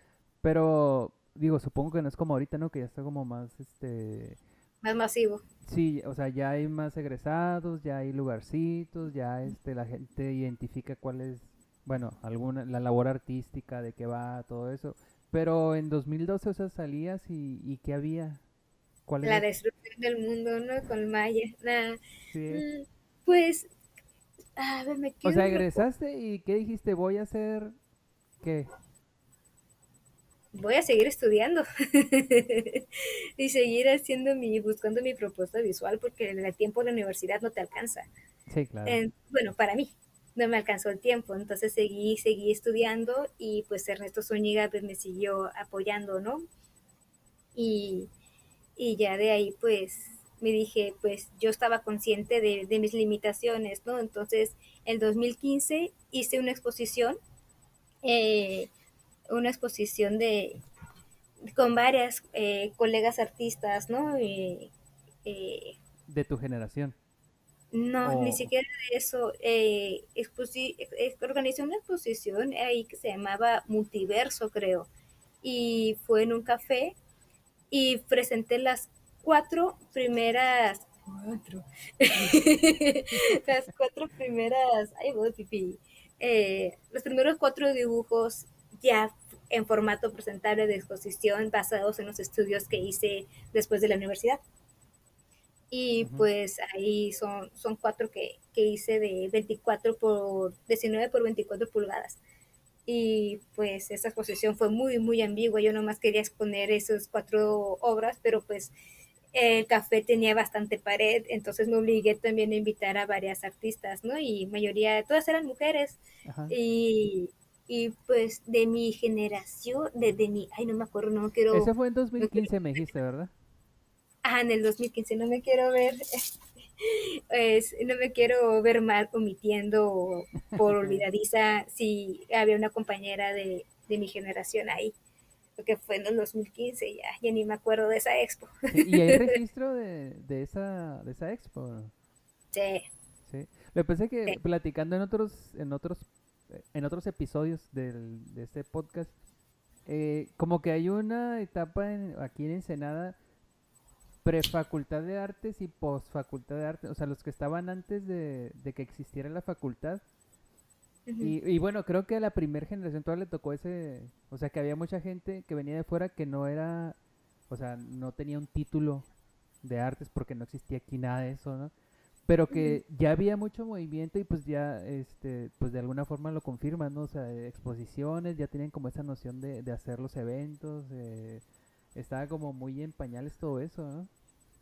pero digo, supongo que no es como ahorita, ¿no? Que ya está como más, este más masivo. Sí, o sea, ya hay más egresados, ya hay lugarcitos, ya este la gente identifica cuál es, bueno, alguna la labor artística de qué va, todo eso. Pero en 2012, o sea, salías y, y ¿qué había? ¿Cuál la destrucción del mundo, ¿no? Con Maya. Sí. Mm, pues, a ver, me O sea, egresaste y ¿qué dijiste? Voy a hacer, ¿qué? Voy a seguir estudiando y seguir haciendo mi, buscando mi propuesta visual porque el tiempo de la universidad no te alcanza. Sí, claro. bueno, para mí no me alcanzó el tiempo, entonces seguí, seguí estudiando y pues Ernesto Zúñiga pues me siguió apoyando, ¿no? Y, y ya de ahí pues me dije, pues yo estaba consciente de, de mis limitaciones, ¿no? Entonces, en 2015 hice una exposición eh, una exposición de con varias eh, colegas artistas, ¿no? Eh, de tu generación. No, ni siquiera de eso. Eh, organizé una exposición ahí que se llamaba Multiverso, creo. Y fue en un café y presenté las cuatro primeras cuatro las cuatro primeras ay voy pipí los primeros cuatro dibujos ya en formato presentable de exposición basados en los estudios que hice después de la universidad. Y pues ahí son, son cuatro que, que, hice de 24 por 19 por 24 pulgadas. Y pues esa exposición fue muy, muy ambigua. Yo nomás quería exponer esas cuatro obras, pero pues el café tenía bastante pared, entonces me obligué también a invitar a varias artistas, ¿no? Y mayoría, todas eran mujeres. Y y pues de mi generación, de, de mi, ay no me acuerdo, no quiero... Ese fue en 2015 me dijiste, ¿verdad? Ah, en el 2015, no me quiero ver, pues, no me quiero ver mal omitiendo por olvidadiza si había una compañera de, de mi generación ahí, porque fue en el 2015, ya, ya ni me acuerdo de esa expo. ¿Y hay registro de, de, esa, de esa expo? Sí. Sí. Me pensé que platicando en otros, en otros en otros episodios del, de este podcast, eh, como que hay una etapa aquí en Ensenada prefacultad de artes y posfacultad de artes, o sea, los que estaban antes de, que existiera la facultad. y, y, bueno, creo que a la primera generación todavía le tocó ese, o sea, que había mucha gente que venía de fuera que no era, o sea, no tenía un título de artes porque no existía aquí nada de eso, ¿no? Pero que ya había mucho movimiento y pues ya este pues de alguna forma lo confirman no o sea exposiciones ya tienen como esa noción de, de hacer los eventos eh, estaba como muy en pañales todo eso ¿no?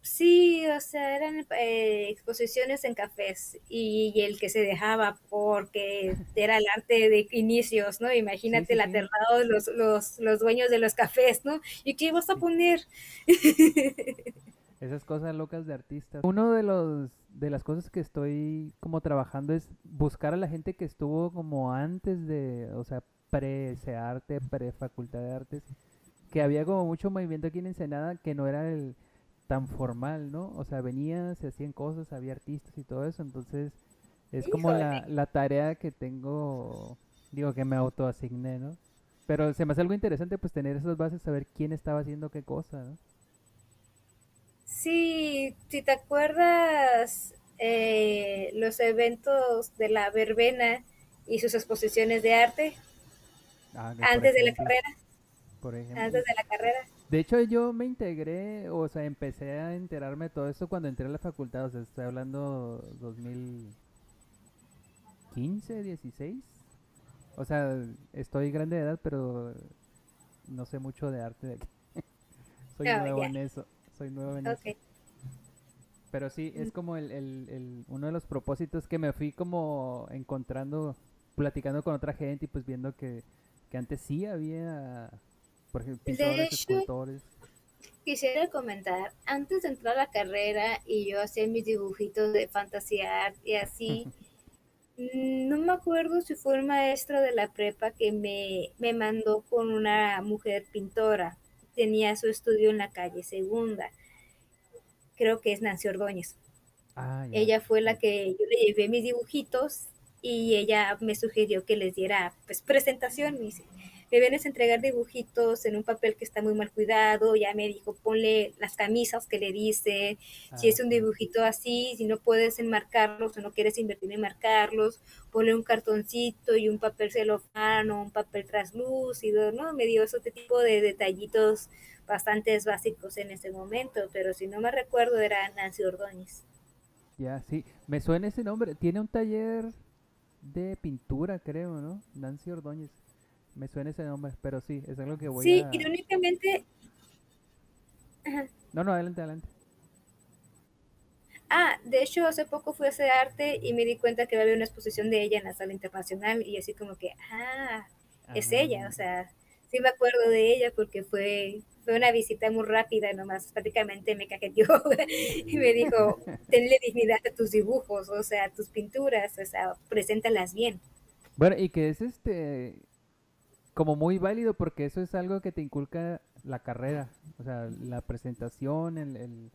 sí o sea eran eh, exposiciones en cafés y, el que se dejaba porque era el arte de inicios no imagínate el aterrado los, los los dueños de los cafés no y qué vas a poner esas cosas locas de artistas uno de los de las cosas que estoy como trabajando es buscar a la gente que estuvo como antes de, o sea, pre arte, pre facultad de artes, que había como mucho movimiento aquí en Ensenada que no era el tan formal, ¿no? O sea, venía, se hacían cosas, había artistas y todo eso, entonces es como la, la tarea que tengo, digo que me autoasigné, ¿no? Pero se me hace algo interesante pues tener esas bases, saber quién estaba haciendo qué cosa, ¿no? Sí, si te acuerdas eh, los eventos de la verbena y sus exposiciones de arte ah, antes de la carrera. Por ejemplo. Antes de la carrera. De hecho, yo me integré, o sea, empecé a enterarme de todo esto cuando entré a la facultad, o sea, estoy hablando 2000, 15, 16. O sea, estoy grande de edad, pero no sé mucho de arte de aquí. soy nuevo ya. en eso. Soy nuevo en eso. Ok. Pero sí, es como el, el- el- uno de los propósitos que me fui como encontrando, platicando con otra gente y pues viendo que, que antes sí había, por ejemplo, pintores, hecho, escultores. Quisiera comentar, antes de entrar a la carrera y yo hacía mis dibujitos de fantasía art y así, mm, no me acuerdo si fue un maestro de la prepa que me, me mandó con una mujer pintora. Tenía su estudio en la calle Segunda. Creo que es Nancy Ordóñez. Ah. Ella fue la que yo le llevé mis dibujitos y ella me sugirió que les diera pues presentación. Me dice, me vienes a entregar dibujitos en un papel que está muy mal cuidado. Ya me dijo, ponle las camisas que le dice, si Ah, es un dibujito así, si no puedes enmarcarlos o no quieres invertir en marcarlos, ponle un cartoncito y un papel celofán o un papel translúcido, ¿no? Me dio ese tipo de detallitos bastante básicos en ese momento, pero si no me recuerdo era Nancy Ordóñez. Ya, sí. Me suena ese nombre. Tiene un taller de pintura, creo, ¿no? Nancy Ordóñez. Me suena ese nombre, pero sí, es algo que voy Sí, a... irónicamente, ajá. No, no, adelante, adelante. ah, de hecho hace poco fui a ese arte y me di cuenta que había una exposición de ella en la sala internacional y así como que, ah, es ella, Ah, o sea, sí me acuerdo de ella porque fue, fue una visita muy rápida nomás, prácticamente me cajeteó y me dijo, tenle dignidad a tus dibujos, o sea, a tus pinturas, o sea, preséntalas bien. Bueno, y que es este como muy válido porque eso es algo que te inculca la carrera, o sea, la presentación, el, el-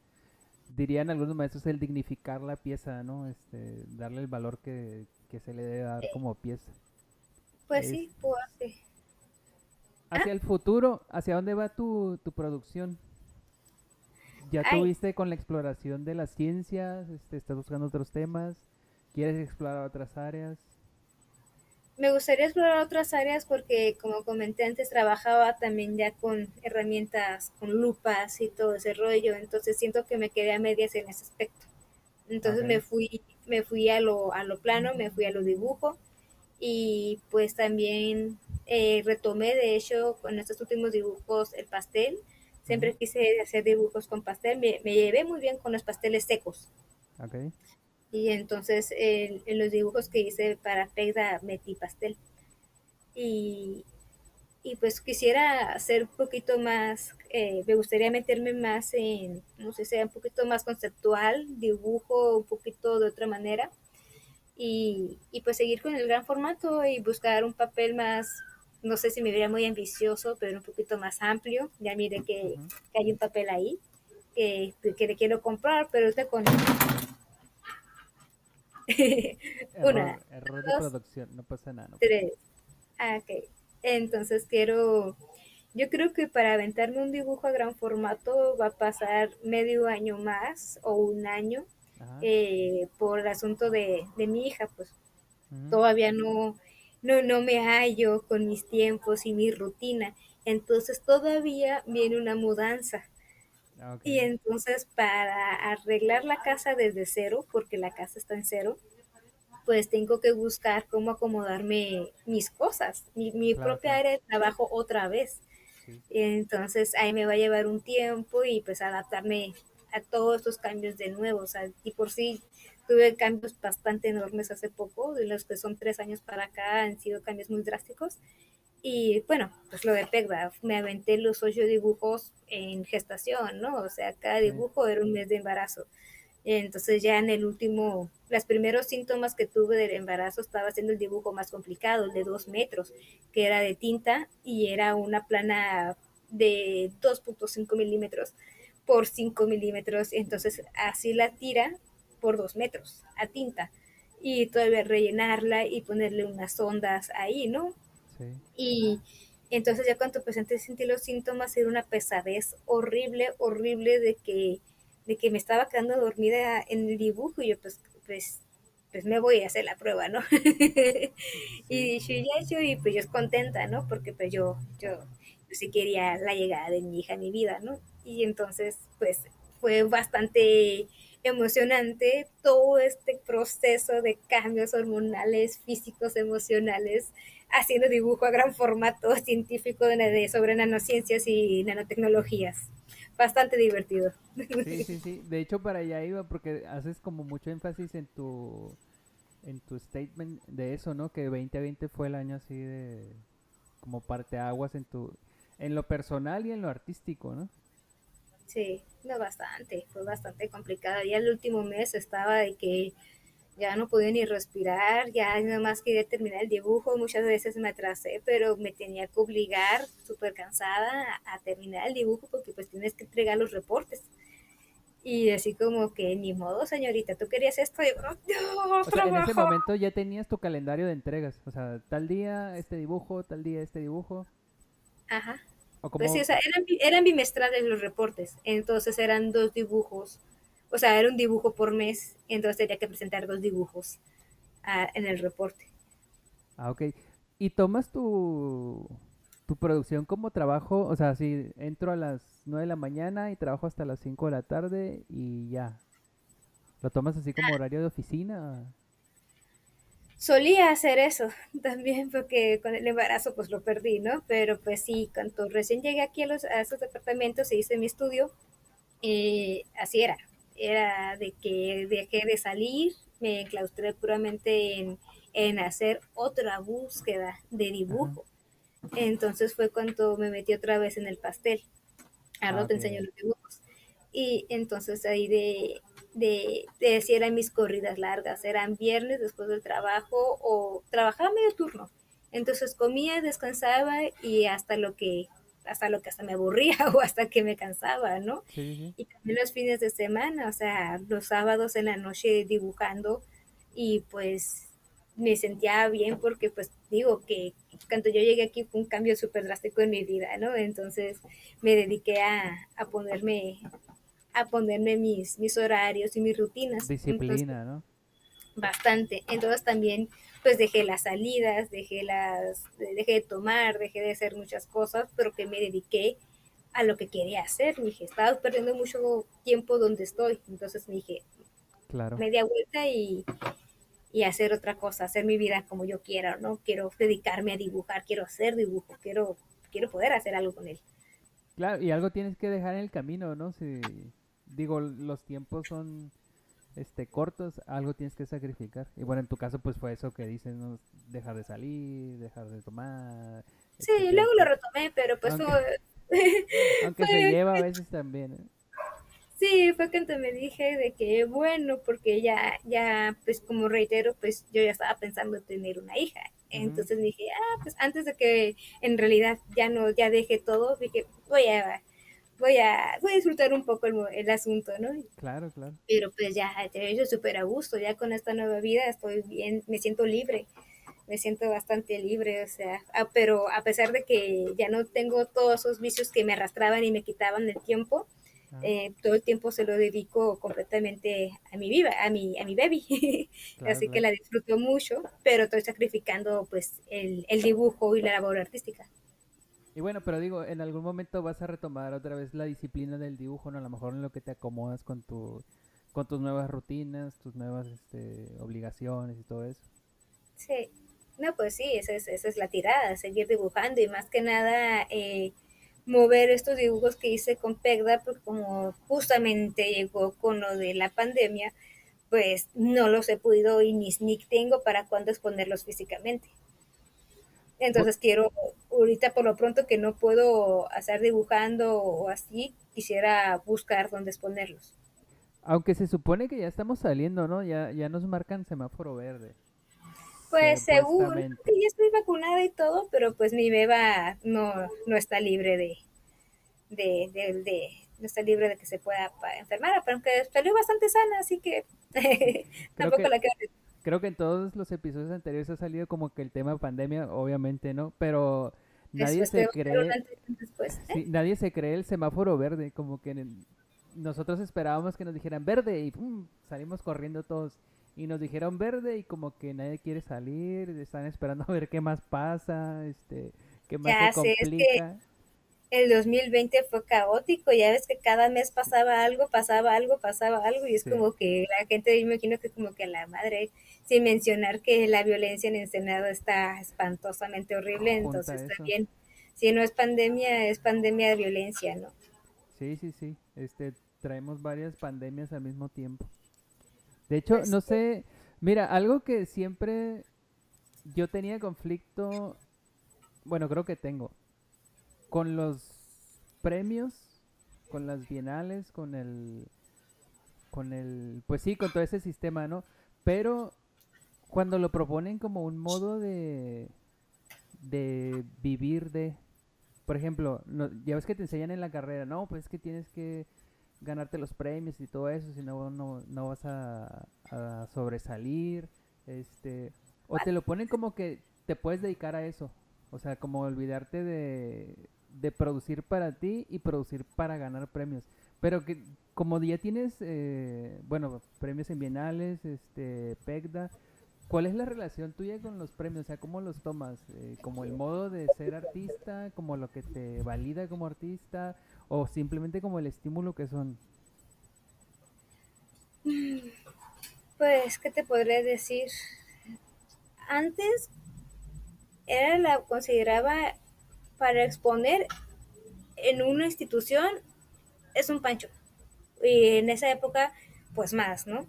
dirían algunos maestros el dignificar la pieza, ¿no? Este, darle el valor que, que se le debe dar como pieza. Pues Es- sí, pues sí. Hacia el futuro, ¿hacia dónde va tu, tu producción? ¿Ya Ay. tuviste con la exploración de las ciencias? Este, ¿Estás buscando otros temas? ¿Quieres explorar otras áreas? Me gustaría explorar otras áreas porque, como comenté antes, trabajaba también ya con herramientas, con lupas y todo ese rollo, entonces siento que me quedé a medias en ese aspecto. Entonces me fui, me fui a lo, a lo plano, me fui a lo dibujo y pues también eh, retomé, de hecho, con estos últimos dibujos el pastel. Siempre quise hacer dibujos con pastel, me, me llevé muy bien con los pasteles secos. Ok. Y entonces en, en los dibujos que hice para Pegda metí pastel. Y, y pues quisiera hacer un poquito más, eh, me gustaría meterme más en, no sé, sea un poquito más conceptual, dibujo un poquito de otra manera. Y, y pues seguir con el gran formato y buscar un papel más, no sé si me vería muy ambicioso, pero un poquito más amplio. Ya mire que, Ujú. que hay un papel ahí que, que le quiero comprar, pero ahorita con... Una, Error, de dos, producción, no pasa nada. no pasa tres. Ah, ok. Entonces quiero, yo creo que para aventarme un dibujo a gran formato va a pasar medio año más o un año eh, por el asunto de, de mi hija, pues todavía no, no, no me hallo con mis tiempos y mi rutina. Entonces todavía viene una mudanza. Ah, ok. Y entonces para arreglar la casa desde cero, porque la casa está en cero, pues tengo que buscar cómo acomodarme mis cosas, mi, mi Claro, propia claro. área de trabajo otra vez. Sí. Entonces ahí me va a llevar un tiempo y pues adaptarme a todos estos cambios de nuevo. O sea, y por sí tuve cambios bastante enormes hace poco, de los que son tres años para acá han sido cambios muy drásticos. Y bueno, pues lo de Pegda, me aventé los ocho dibujos en gestación, ¿no? O sea, cada dibujo era un mes de embarazo. Entonces ya en el último, los primeros síntomas que tuve del embarazo estaba haciendo el dibujo más complicado, el de dos metros, que era de tinta y era una plana de 2.5 milímetros por 5 milímetros. Entonces así la tira por dos metros a tinta y todavía rellenarla y ponerle unas ondas ahí, ¿no? Sí. Y entonces ya cuando empecé a sentir los síntomas era una pesadez horrible, horrible de que, de que me estaba quedando dormida en el dibujo y yo pues, pues, pues me voy a hacer la prueba, ¿no? y yo ya hecho y pues yo es contenta, ¿no? Porque pues yo, yo, yo sí quería la llegada de mi hija a mi vida, ¿no? Y entonces pues fue bastante emocionante todo este proceso de cambios hormonales, físicos, emocionales, haciendo dibujo a gran formato científico de, sobre nanociencias y nanotecnologías. Bastante divertido. Sí, sí, sí. De hecho, para allá iba porque haces como mucho énfasis en tu en tu statement de eso, ¿no? Que 2020 fue el año así de como parteaguas en tu en lo personal y en lo artístico, ¿no? Sí, no bastante, fue bastante complicado. Ya el último mes estaba de que ya no podía ni respirar, ya nada más quería terminar el dibujo, muchas veces me atrasé, pero me tenía que obligar, súper cansada, a, terminar el dibujo porque pues tienes que entregar los reportes. Y así como que ni modo, señorita, tú querías esto, y no, o sea, en ese momento ya tenías tu calendario de entregas, o sea, tal día este dibujo, tal día este dibujo. Ajá. Pues sí, o sea, eran, eran bimestrales los reportes, entonces eran dos dibujos, o sea, era un dibujo por mes, entonces tenía que presentar dos dibujos ah, en el reporte. Ah, ok. ¿Y tomas tu, tu producción como trabajo? O sea, si entro a las 9 de la mañana y trabajo hasta las 5 de la tarde y ya. ¿Lo tomas así como ah. horario de oficina? solía hacer eso también porque con el embarazo pues lo perdí, ¿no? Pero pues sí, cuando recién llegué aquí a, los, a esos departamentos e hice mi estudio, eh, así era. Era de que dejé de salir, me claustré puramente en, en hacer otra búsqueda de dibujo. Entonces fue cuando me metí otra vez en el pastel. Ahora te enseño los dibujos. Y entonces ahí de, de, de si eran mis corridas largas, eran viernes después del trabajo o trabajaba medio turno. Entonces comía, descansaba y hasta lo que hasta lo que hasta me aburría o hasta que me cansaba, ¿no? Y también los fines de semana, o sea, los sábados en la noche dibujando y pues me sentía bien porque pues digo que cuando yo llegué aquí fue un cambio súper drástico en mi vida, ¿no? Entonces me dediqué a, a ponerme a ponerme mis, mis horarios y mis rutinas. Disciplina, ¿no? Bastante. Entonces también pues dejé las salidas, dejé las, dejé de tomar, dejé de hacer muchas cosas, pero que me dediqué a lo que quería hacer. Me dije, estaba perdiendo mucho tiempo donde estoy. Entonces me dije, claro. media vuelta y, y hacer otra cosa, hacer mi vida como yo quiera, ¿no? Quiero dedicarme a dibujar, quiero hacer dibujo, quiero, quiero poder hacer algo con él. Claro, y algo tienes que dejar en el camino, ¿no? Si, digo, los tiempos son este cortos, algo tienes que sacrificar. Y bueno, en tu caso pues fue eso que dices, ¿no? dejar de salir, dejar de tomar. Sí, luego lo retomé, pero pues aunque, se lleva a veces también. ¿eh? Sí, fue cuando me dije de que bueno, porque ya, ya, pues como reitero, pues yo ya estaba pensando en tener una hija. Entonces dije, ah, pues antes de que en realidad ya no, ya deje todo, dije, voy a voy a, voy a disfrutar un poco el, asunto, ¿no? Claro, claro. Pero pues ya, te hecho súper a gusto, ya con esta nueva vida estoy bien, me siento libre, me siento bastante libre, o sea, ah, pero a pesar de que ya no tengo todos esos vicios que me arrastraban y me quitaban el tiempo, eh, todo el tiempo se lo dedico completamente a mi vida, a mi, a mi baby. Así que la disfruto mucho, pero estoy sacrificando pues el, el dibujo y la labor artística. Y bueno, pero digo, en algún momento vas a retomar otra vez la disciplina del dibujo, ¿no? A lo mejor en lo que te acomodas con tu con tus nuevas rutinas, tus nuevas este, obligaciones y todo eso. Sí, no, pues sí, esa es, esa es la tirada, seguir dibujando y más que nada eh, mover estos dibujos que hice con Pegda, porque como justamente llegó con lo de la pandemia, pues no los he podido y ni, ni tengo para cuándo exponerlos físicamente. Entonces quiero, ahorita por lo pronto que no puedo hacer dibujando o así, quisiera buscar dónde exponerlos. Aunque se supone que ya estamos saliendo, ¿no? Ya, ya nos marcan semáforo verde. Pues seguro, sí, ya estoy vacunada y todo, pero pues mi beba no, no está libre de, de, de, no está libre de que se pueda enfermar, pero aunque salió bastante sana, así que tampoco la quiero creo que en todos los episodios anteriores ha salido como que el tema pandemia, obviamente, ¿no? Pero nadie se cree ¿eh? nadie se cree el semáforo verde, como que nosotros esperábamos que nos dijeran verde y ¡pum! salimos corriendo todos y nos dijeron verde y como que nadie quiere salir, están esperando a ver qué más pasa, este, qué más se complica. el 2020 fue caótico, ya ves que cada mes pasaba algo, pasaba algo, pasaba algo, y es Sí. como que la gente, me imagino que como que la madre, sin mencionar que la violencia en Ensenado está espantosamente horrible, Junta entonces también, si no es pandemia, es pandemia de violencia, ¿no? Sí, sí, sí. Este, traemos varias pandemias al mismo tiempo. De hecho, Pues no sé, mira, algo que siempre yo tenía conflicto, bueno, creo que tengo, con los premios, con las bienales, con el, con el, pues sí, con todo ese sistema, ¿no? Pero cuando lo proponen como un modo de, de vivir de, por ejemplo, no- ya ves que te enseñan en la carrera, no, pues es que tienes que ganarte los premios y todo eso, si no, no, vas a, a sobresalir, este, o te lo ponen como que te puedes dedicar a eso, o sea, como olvidarte de, de producir para ti y producir para ganar premios, pero que como ya tienes, eh, bueno, premios en bienales, este, PECDA, ¿Cuál es la relación tuya con los premios? O sea, ¿cómo los tomas? Eh, ¿Como el modo de ser artista? ¿Como lo que te valida como artista? ¿O simplemente como el estímulo que son? Pues, ¿qué te podría decir? Antes era la consideraba para exponer en una institución es un pancho. Y en esa época, pues más, ¿no?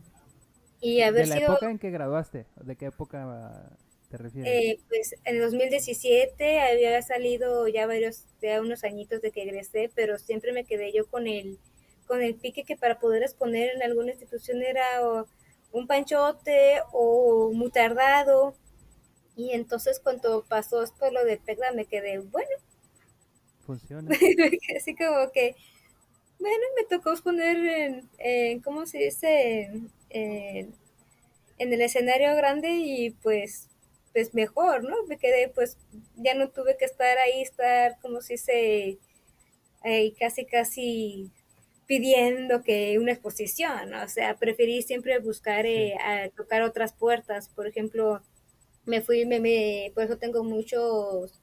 Y ¿De haber la sido, época en que graduaste? ¿De qué época te refieres? eh, pues en el 2017 había salido ya varios, ya unos añitos de que egresé, pero siempre me quedé yo con el, con el pique que para poder exponer en alguna institución era o un panchote o muy tardado. Y entonces cuando pasó esto lo de PECDA me quedé, bueno, Funciona. así como que, bueno, me tocó exponer en, en ¿cómo se dice? En, en- en el escenario grande y pues, pues mejor, ¿no? Me quedé, pues, ya no tuve que estar ahí, estar, como se dice? Ahí casi, casi pidiendo que una exposición, ¿no? o sea, preferí siempre buscar, eh, a tocar otras puertas, por ejemplo, me fui, me, me, por eso tengo muchos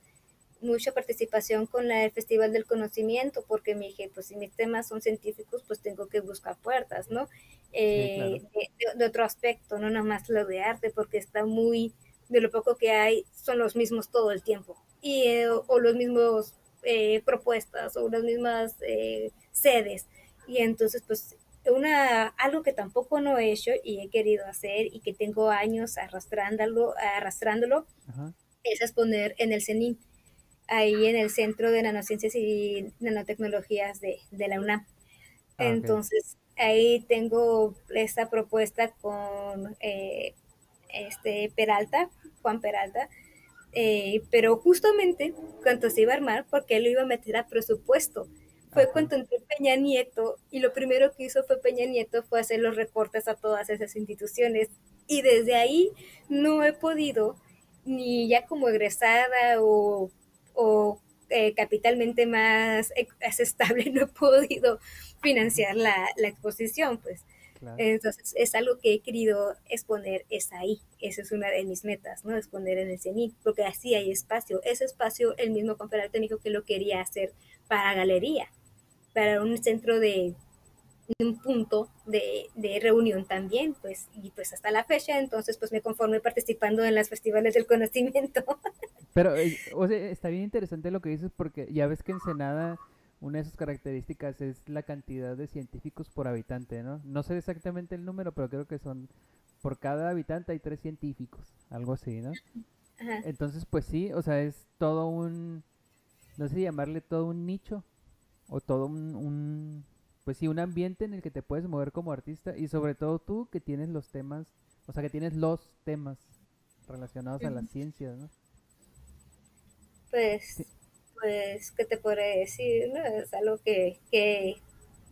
mucha participación con la- el Festival del Conocimiento, porque me dije, pues si mis temas son científicos, pues tengo que buscar puertas, ¿no? Eh, claro. de, de- otro aspecto, no nada más lo de arte, porque está muy, de lo poco que hay, son los mismos todo el tiempo, y, eh, o, o los mismos eh, propuestas, o las mismas eh, sedes, y entonces, pues, una, algo que tampoco no he hecho y he querido hacer y que tengo años arrastrándolo, arrastrándolo Ajá. es exponer en el CENIN, ahí en el Centro de Nanociencias y Nanotecnologías de, de la UNAM. Ah. Entonces, ahí tengo esta propuesta con eh, este Peralta, Juan Peralta, eh, pero justamente cuando se iba a armar, porque él lo iba a meter a presupuesto, fue Ajá. cuando entró Peña Nieto y lo primero que hizo fue Peña Nieto fue hacer los recortes a todas esas instituciones y desde ahí no he podido ni ya como egresada o, o eh, capitalmente más, eh, más estable no he podido financiar la, la exposición pues. Claro. entonces es algo que he querido exponer es ahí. Esa es una de mis metas no exponer en el CENIT porque así hay espacio. Ese espacio el mismo Conferarte me dijo que lo quería hacer para galería para un centro de un punto de, de, reunión también, pues, y pues hasta la fecha, entonces pues me conformé participando en los festivales del conocimiento. Pero, eh, o sea, está bien interesante lo que dices porque ya ves que Ensenada, una de sus características es la cantidad de científicos por habitante, ¿no? No sé exactamente el número, pero creo que son, por cada habitante hay tres científicos, algo así, ¿no? Ajá. Entonces, pues sí, o sea, es todo un, no sé llamarle todo un nicho o todo un, un, pues sí, un ambiente en el que te puedes mover como artista y sobre todo tú que tienes los temas, o sea, que tienes los temas relacionados a las ciencias, ¿no? Pues, Sí. pues, ¿qué te podré decir? no? Es algo que, que,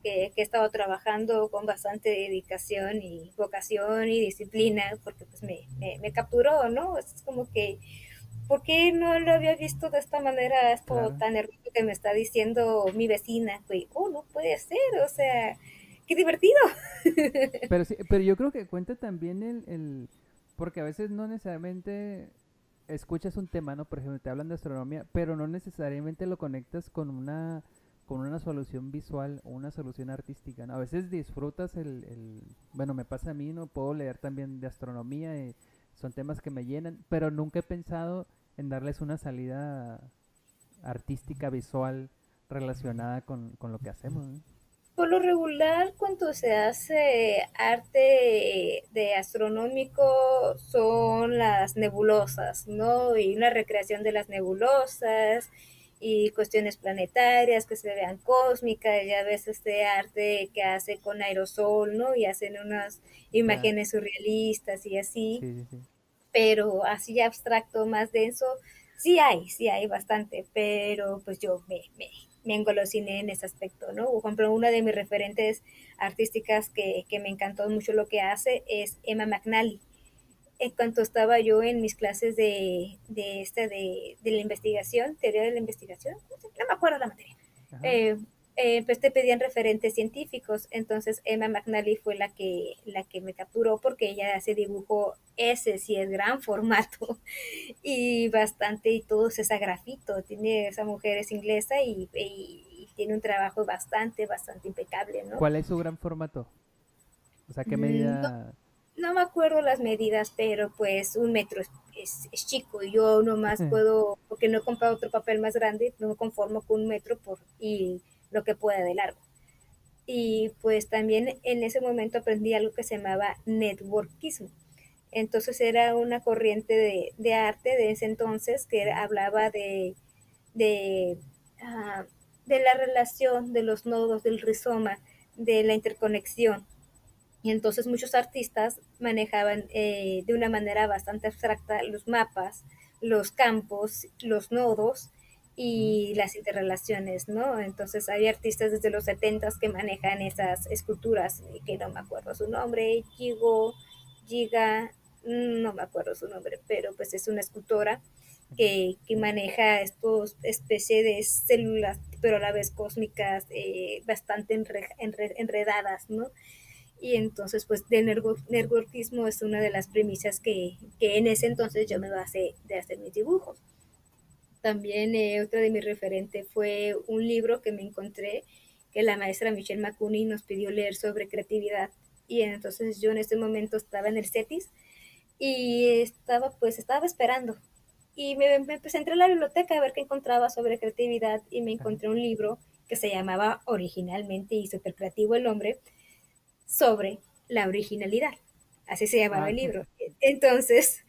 que, que he estado trabajando con bastante dedicación y vocación y disciplina, porque pues me, me, me capturó, ¿no? Es como que, ¿por qué no lo había visto de esta manera? Esto Claro. tan hermoso que me está diciendo mi vecina, oh, no puede ser, o sea, qué divertido. Pero sí, pero yo creo que cuenta también el, el porque a veces no necesariamente escuchas un tema, ¿no? Por ejemplo, te hablan de astronomía, pero no necesariamente lo conectas con una con una solución visual o una solución artística, ¿no? A veces disfrutas el, el, bueno, me pasa a mí, ¿no? Puedo leer también de astronomía, y son temas que me llenan, pero nunca he pensado en darles una salida artística, visual, relacionada con, con lo que hacemos. Por lo regular, cuando se hace arte de astronómico, son las nebulosas, ¿no? Y una recreación de las nebulosas y cuestiones planetarias que se vean cósmicas, ya ves este arte que hace con aerosol, ¿no? Y hacen unas imágenes surrealistas y así, Sí, sí, sí. pero así abstracto, más denso, sí hay, sí hay bastante, pero pues yo me, me, me engolosiné en ese aspecto, ¿no? Por ejemplo, una de mis referentes artísticas que, que me encantó mucho lo que hace es Emma McNally. En cuanto estaba yo en mis clases de, de, esta, de, de la investigación, teoría de la investigación, no me acuerdo la materia, eh, eh, pues te pedían referentes científicos, entonces Emma McNally fue la que, la que me capturó porque ella hace dibujo ese, sí es gran formato y bastante, y todo es esa grafito, tiene, esa mujer es inglesa y, y- y tiene un trabajo bastante, bastante impecable, ¿no? ¿Cuál es su gran formato? O sea, ¿qué Mm, medida? No me acuerdo las medidas, pero pues un metro es, es- es chico. Yo nomás Ujú. puedo, porque no he comprado otro papel más grande, no me conformo con un metro por, y lo que pueda de largo. Y pues también en ese momento aprendí algo que se llamaba networkismo. Entonces era una corriente de, de arte de ese entonces que hablaba de, de, ah, de la relación de los nodos del rizoma, de la interconexión. Y entonces muchos artistas manejaban eh, de una manera bastante abstracta los mapas, los campos, los nodos y las interrelaciones, ¿no? Entonces hay artistas desde los 70 que manejan esas esculturas, que no me acuerdo su nombre, Gigo, Giga, mm, no me acuerdo su nombre, pero pues es una escultora que, que maneja estos especie de células, pero a la vez cósmicas, eh, bastante enre- enre- enredadas, ¿no? Y entonces, pues, del network, networkismo es una de las premisas que, que en ese entonces yo me basé de hacer mis dibujos. También eh, otra de mis referentes fue un libro que me encontré que la maestra Michelle Makuni nos pidió leer sobre creatividad. Y entonces yo en ese momento estaba en el CETIS y estaba, pues, estaba esperando. Y me, me pues, entré a la biblioteca a ver qué encontraba sobre creatividad y me encontré un libro que se llamaba originalmente y super creativo el hombre sobre la originalidad. Así se llamaba Ah, el libro. Entonces,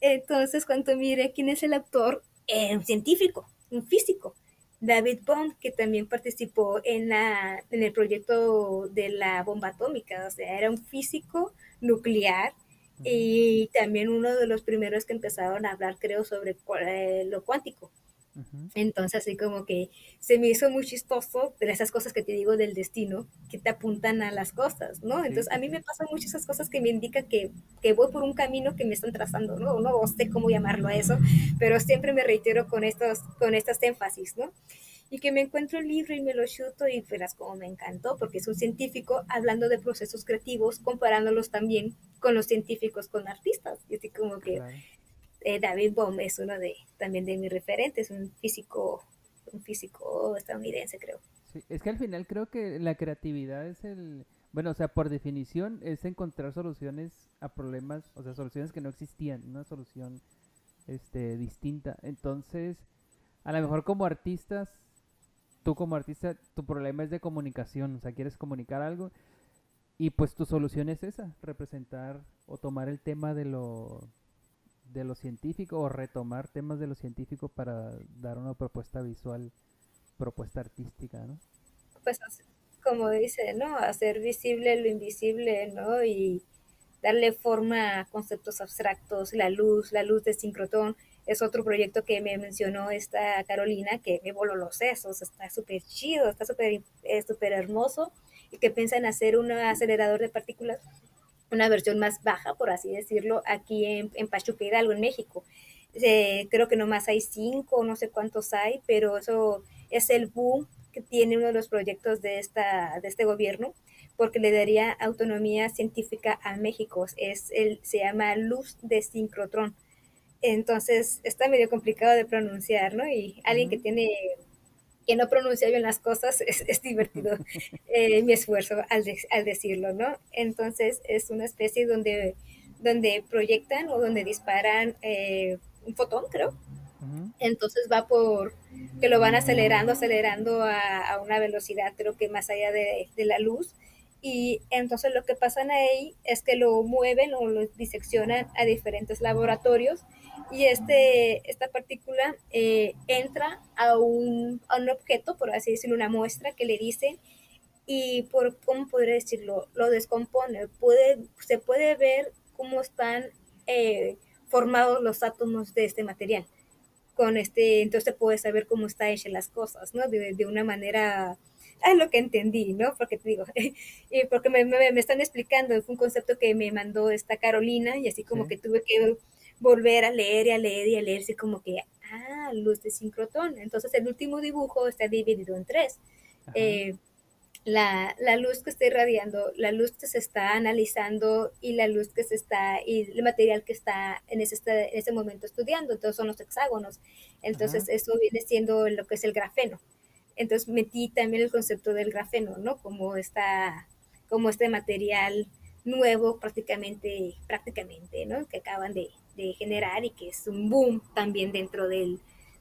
entonces cuando mire quién es el autor, era un científico, un físico, David Bohm, que también participó en, la, en el proyecto de la bomba atómica, o sea, era un físico nuclear y también uno de los primeros que empezaron a hablar, creo, sobre eh, lo cuántico. Entonces, así como que se me hizo muy chistoso de esas cosas que te digo del destino, que te apuntan a las cosas, ¿no? Sí, Entonces, a mí me pasan muchas esas cosas que me indican que, que voy por un camino que me están trazando, ¿no? No sé cómo llamarlo a eso, pero siempre me reitero con estos, con estas énfasis, ¿no? Y que me encuentro el libro y me lo chuto y verás como me encantó, porque es un científico hablando de procesos creativos, comparándolos también con los científicos, con artistas. Y así como que. Eh, David Bohm es uno de también de mis referentes, un físico, un físico estadounidense, creo. Es que al final creo que la creatividad es el, bueno, o sea, por definición es encontrar soluciones a problemas, o sea, soluciones que no existían, una solución este distinta. Entonces, a lo mejor como artistas, tú como artista, tu problema es de comunicación, o sea, quieres comunicar algo y pues tu solución es esa, representar o tomar el tema de lo de lo científico o retomar temas de lo científico para dar una propuesta visual, propuesta artística, ¿no? Pues como dice, ¿no? Hacer visible lo invisible, ¿no? Y darle forma a conceptos abstractos, la luz, la luz de sincrotón, es otro proyecto que me mencionó esta Carolina, que me voló los sesos, está súper chido, está súper eh, súper hermoso, y que piensan hacer un acelerador de partículas, una versión más baja, por así decirlo, aquí en, en Pachuca Hidalgo, en México. Eh, creo que nomás hay cinco, no sé cuántos hay, pero eso es el boom que tiene uno de los proyectos de, esta, de este gobierno, porque le daría autonomía científica a México. Es el, se llama luz de sincrotrón. Entonces está medio complicado de pronunciar, ¿no? Y alguien que tiene que no pronuncia bien las cosas, es, es divertido eh, mi esfuerzo al, de, al, decirlo, ¿no? Entonces es una especie donde, donde proyectan o donde disparan eh, un fotón, creo. Entonces va por que lo van acelerando, acelerando a, a una velocidad, creo que más allá de, de, la luz. Y entonces lo que pasa ahí es que lo mueven o lo diseccionan a diferentes laboratorios y este, esta partícula eh, entra a un, a un, objeto, por así decirlo, una muestra que le dice y por, ¿cómo podría decirlo? Lo descompone. Puede, se puede ver cómo están eh, formados los átomos de este material. Con este, entonces puede saber cómo está hecha las cosas, ¿no? De, de una manera es lo que entendí, ¿no? Porque te digo, y porque me, me, me, están explicando, fue un concepto que me mandó esta Carolina y así como sí. que tuve que volver a leer y a leer y a leer, así como que, ah, luz de sincrotón. Entonces el último dibujo está dividido en tres. Eh, la, la, luz que está irradiando, la luz que se está analizando y la luz que se está, y el material que está en ese, en ese momento estudiando, entonces son los hexágonos. Entonces Ajá. eso viene siendo lo que es el grafeno. Entonces metí también el concepto del grafeno, ¿no? Como, esta, como este material nuevo prácticamente, prácticamente, ¿no? Que acaban de, de generar y que es un boom también dentro del,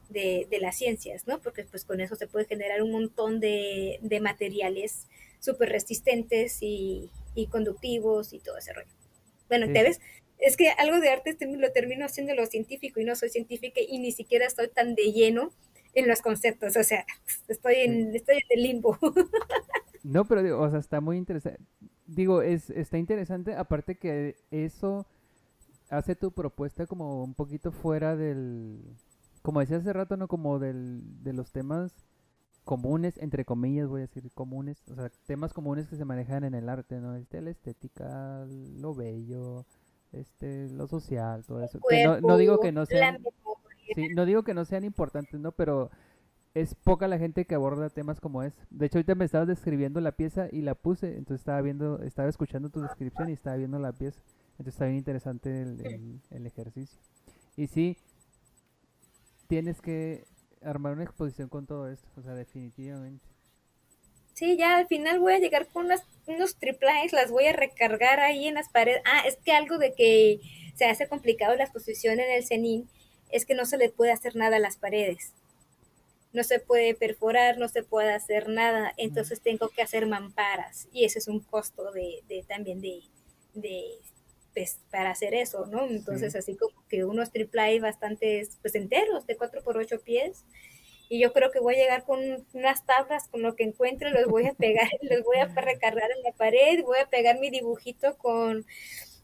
de, de, las ciencias, ¿no? Porque pues con eso se puede generar un montón de, de materiales súper resistentes y, y, conductivos y todo ese rollo. Bueno, sí. ¿te ves? Es que algo de arte lo termino haciendo lo científico y no soy científica y ni siquiera estoy tan de lleno en los conceptos, o sea, estoy en, estoy en el limbo. No, pero digo, o sea, está muy interesante. Digo, es, está interesante, aparte que eso hace tu propuesta como un poquito fuera del, como decía hace rato, ¿no? Como del, de los temas comunes, entre comillas voy a decir comunes, o sea, temas comunes que se manejan en el arte, ¿no? Este, la estética, lo bello, este, lo social, todo eso. Cuerpo, no, no, digo que no sean, sí, no digo que no sean importantes, ¿no? Pero es poca la gente que aborda temas como es. De hecho, ahorita me estabas describiendo la pieza y la puse, entonces estaba viendo, estaba escuchando tu descripción y estaba viendo la pieza. Entonces está bien interesante el, el, el ejercicio. Y sí, tienes que armar una exposición con todo esto, o sea, definitivamente. Sí, ya al final voy a llegar con unas, unos triplets, las voy a recargar ahí en las paredes. Ah, es que algo de que se hace complicado la exposición en el CENIN es que no se le puede hacer nada a las paredes. No se puede perforar, no se puede hacer nada, entonces tengo que hacer mamparas. Y ese es un costo de, de también de, de pues, para hacer eso, ¿no? Entonces sí. así como que unos triple bastantes, pues enteros, de 4 por 8 pies, y yo creo que voy a llegar con unas tablas, con lo que encuentre, los voy a pegar, los voy a recargar en la pared, voy a pegar mi dibujito con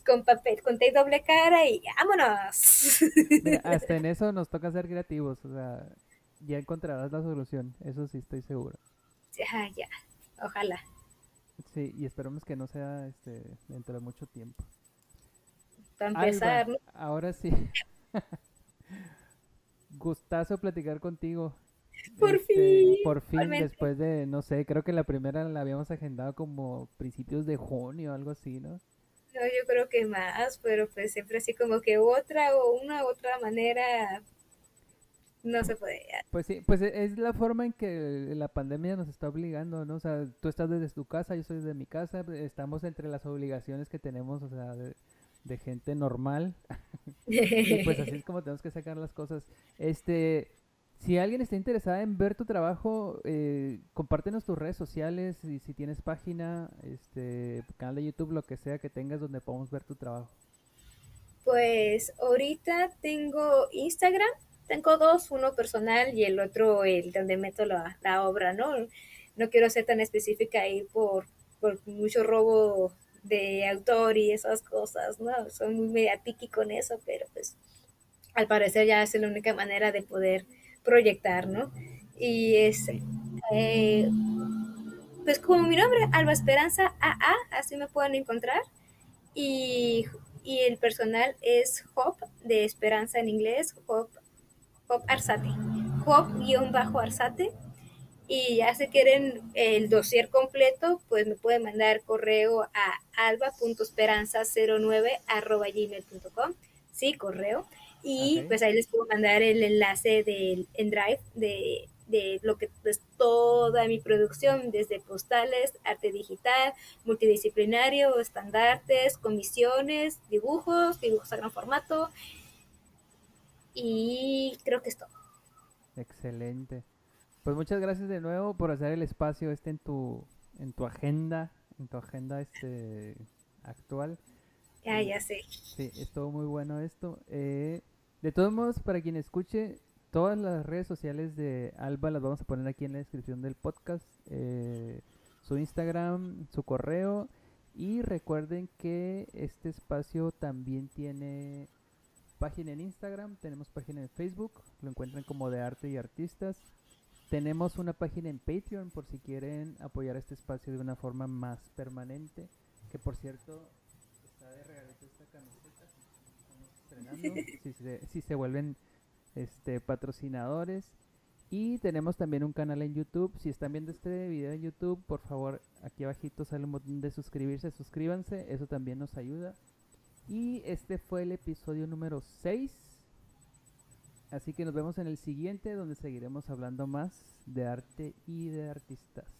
con papel, con tape doble cara y vámonos. Mira, hasta en eso nos toca ser creativos, o sea, ya encontrarás la solución, eso sí estoy seguro. Ya, ya, ojalá. Sí, y esperemos que no sea este dentro de mucho tiempo. Para empezar, Alba, ahora sí. Gustazo platicar contigo. Por este, fin. Por fin, después de, no sé, creo que la primera la habíamos agendado como principios de junio, algo así, ¿no? No, yo creo que más, pero pues siempre así como que otra o una u otra manera no se puede. Pues sí, pues e, es la forma en que la pandemia nos está obligando, ¿no? O sea, tú estás desde tu casa, yo estoy desde mi casa, estamos entre las obligaciones que tenemos, o sea, de, de gente normal. y pues así es como tenemos que sacar las cosas. Este, si alguien está interesada en ver tu trabajo, eh, compártenos tus redes sociales y si tienes página, este, canal de YouTube, lo que sea que tengas donde podamos ver tu trabajo. Pues ahorita tengo Instagram tengo dos, uno personal y el otro el donde meto la, obra, ¿no? No quiero ser tan específica ahí por, por mucho robo de autor y esas cosas, ¿no? Soy muy mediática con eso, pero pues al parecer ya es la única manera de poder proyectar, ¿no? Y es, eh, pues como mi nombre, Alba Esperanza AA, así me pueden encontrar. Y, y el personal es Hope, de Esperanza en inglés, Hope Hop Arsate, Hop-Arsate. Y ya si quieren el dossier completo, pues me pueden mandar correo a alba.esperanza09 gmail.com. Sí, correo. Y pues ahí les puedo mandar el enlace del en Drive de, de lo que es toda mi producción, desde postales, arte digital, multidisciplinario, estandartes, comisiones, dibujos, dibujos a gran formato. Y creo que es todo. Excelente. Pues muchas gracias de nuevo por hacer el espacio este en tu, en tu agenda, en tu agenda este actual. Ya, ya sé. Sí, estuvo muy bueno esto. Eh, de todos modos, para quien escuche, todas las redes sociales de Alba las vamos a poner aquí en la descripción del podcast. eh, su Instagram, su correo. Y recuerden que este espacio también tiene página en Instagram, tenemos página en Facebook, lo encuentran como de arte y artistas. Tenemos una página en Patreon por si quieren apoyar este espacio de una forma más permanente. Que por cierto, está de regalito esta camiseta. Si, se, si se vuelven este patrocinadores. Y tenemos también un canal en YouTube. Si están viendo este video en YouTube, por favor, aquí abajito sale un botón de suscribirse. Suscríbanse, eso también nos ayuda. Y este fue el episodio número 6. Así que nos vemos en el siguiente donde seguiremos hablando más de arte y de artistas.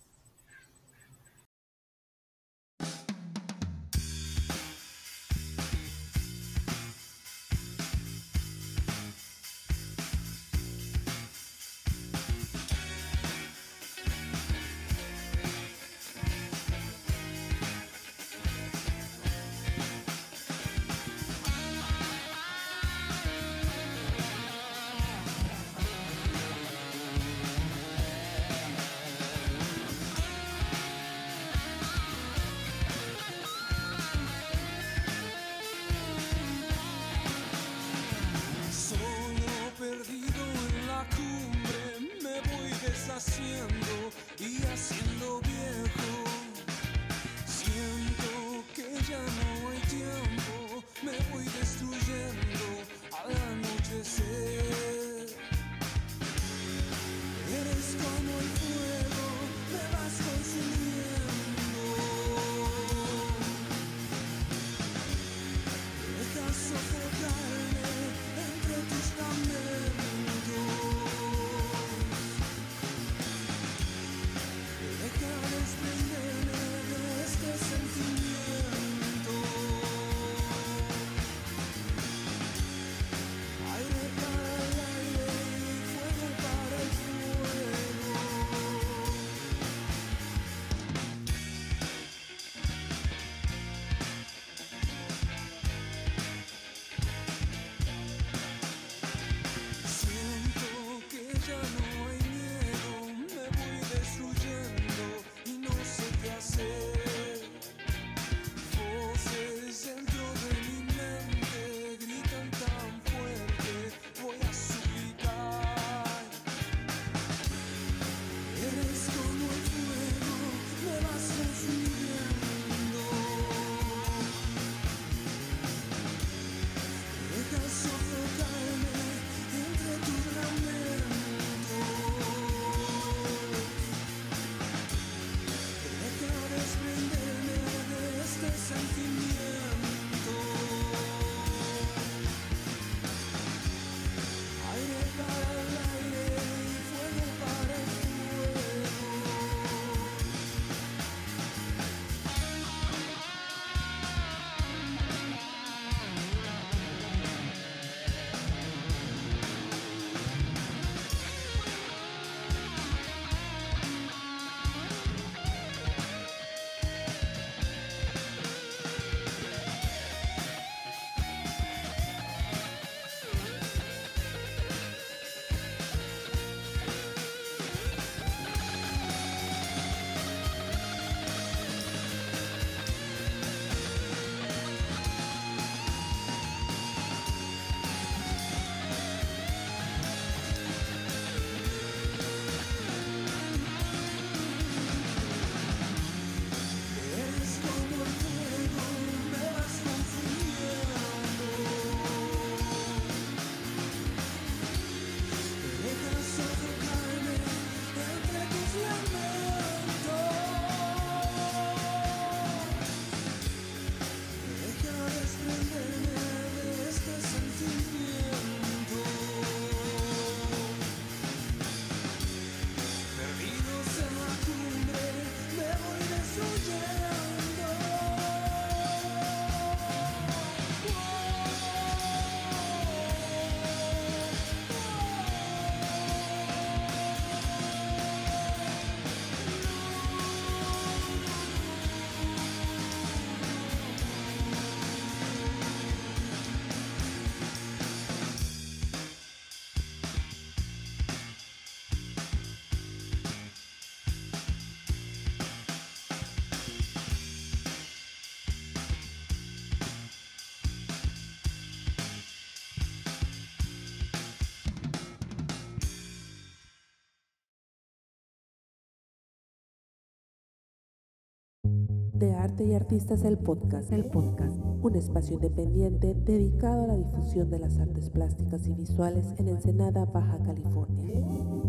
De Arte y Artistas el podcast, el podcast, un espacio independiente dedicado a la difusión de las artes plásticas y visuales en Ensenada, Baja California.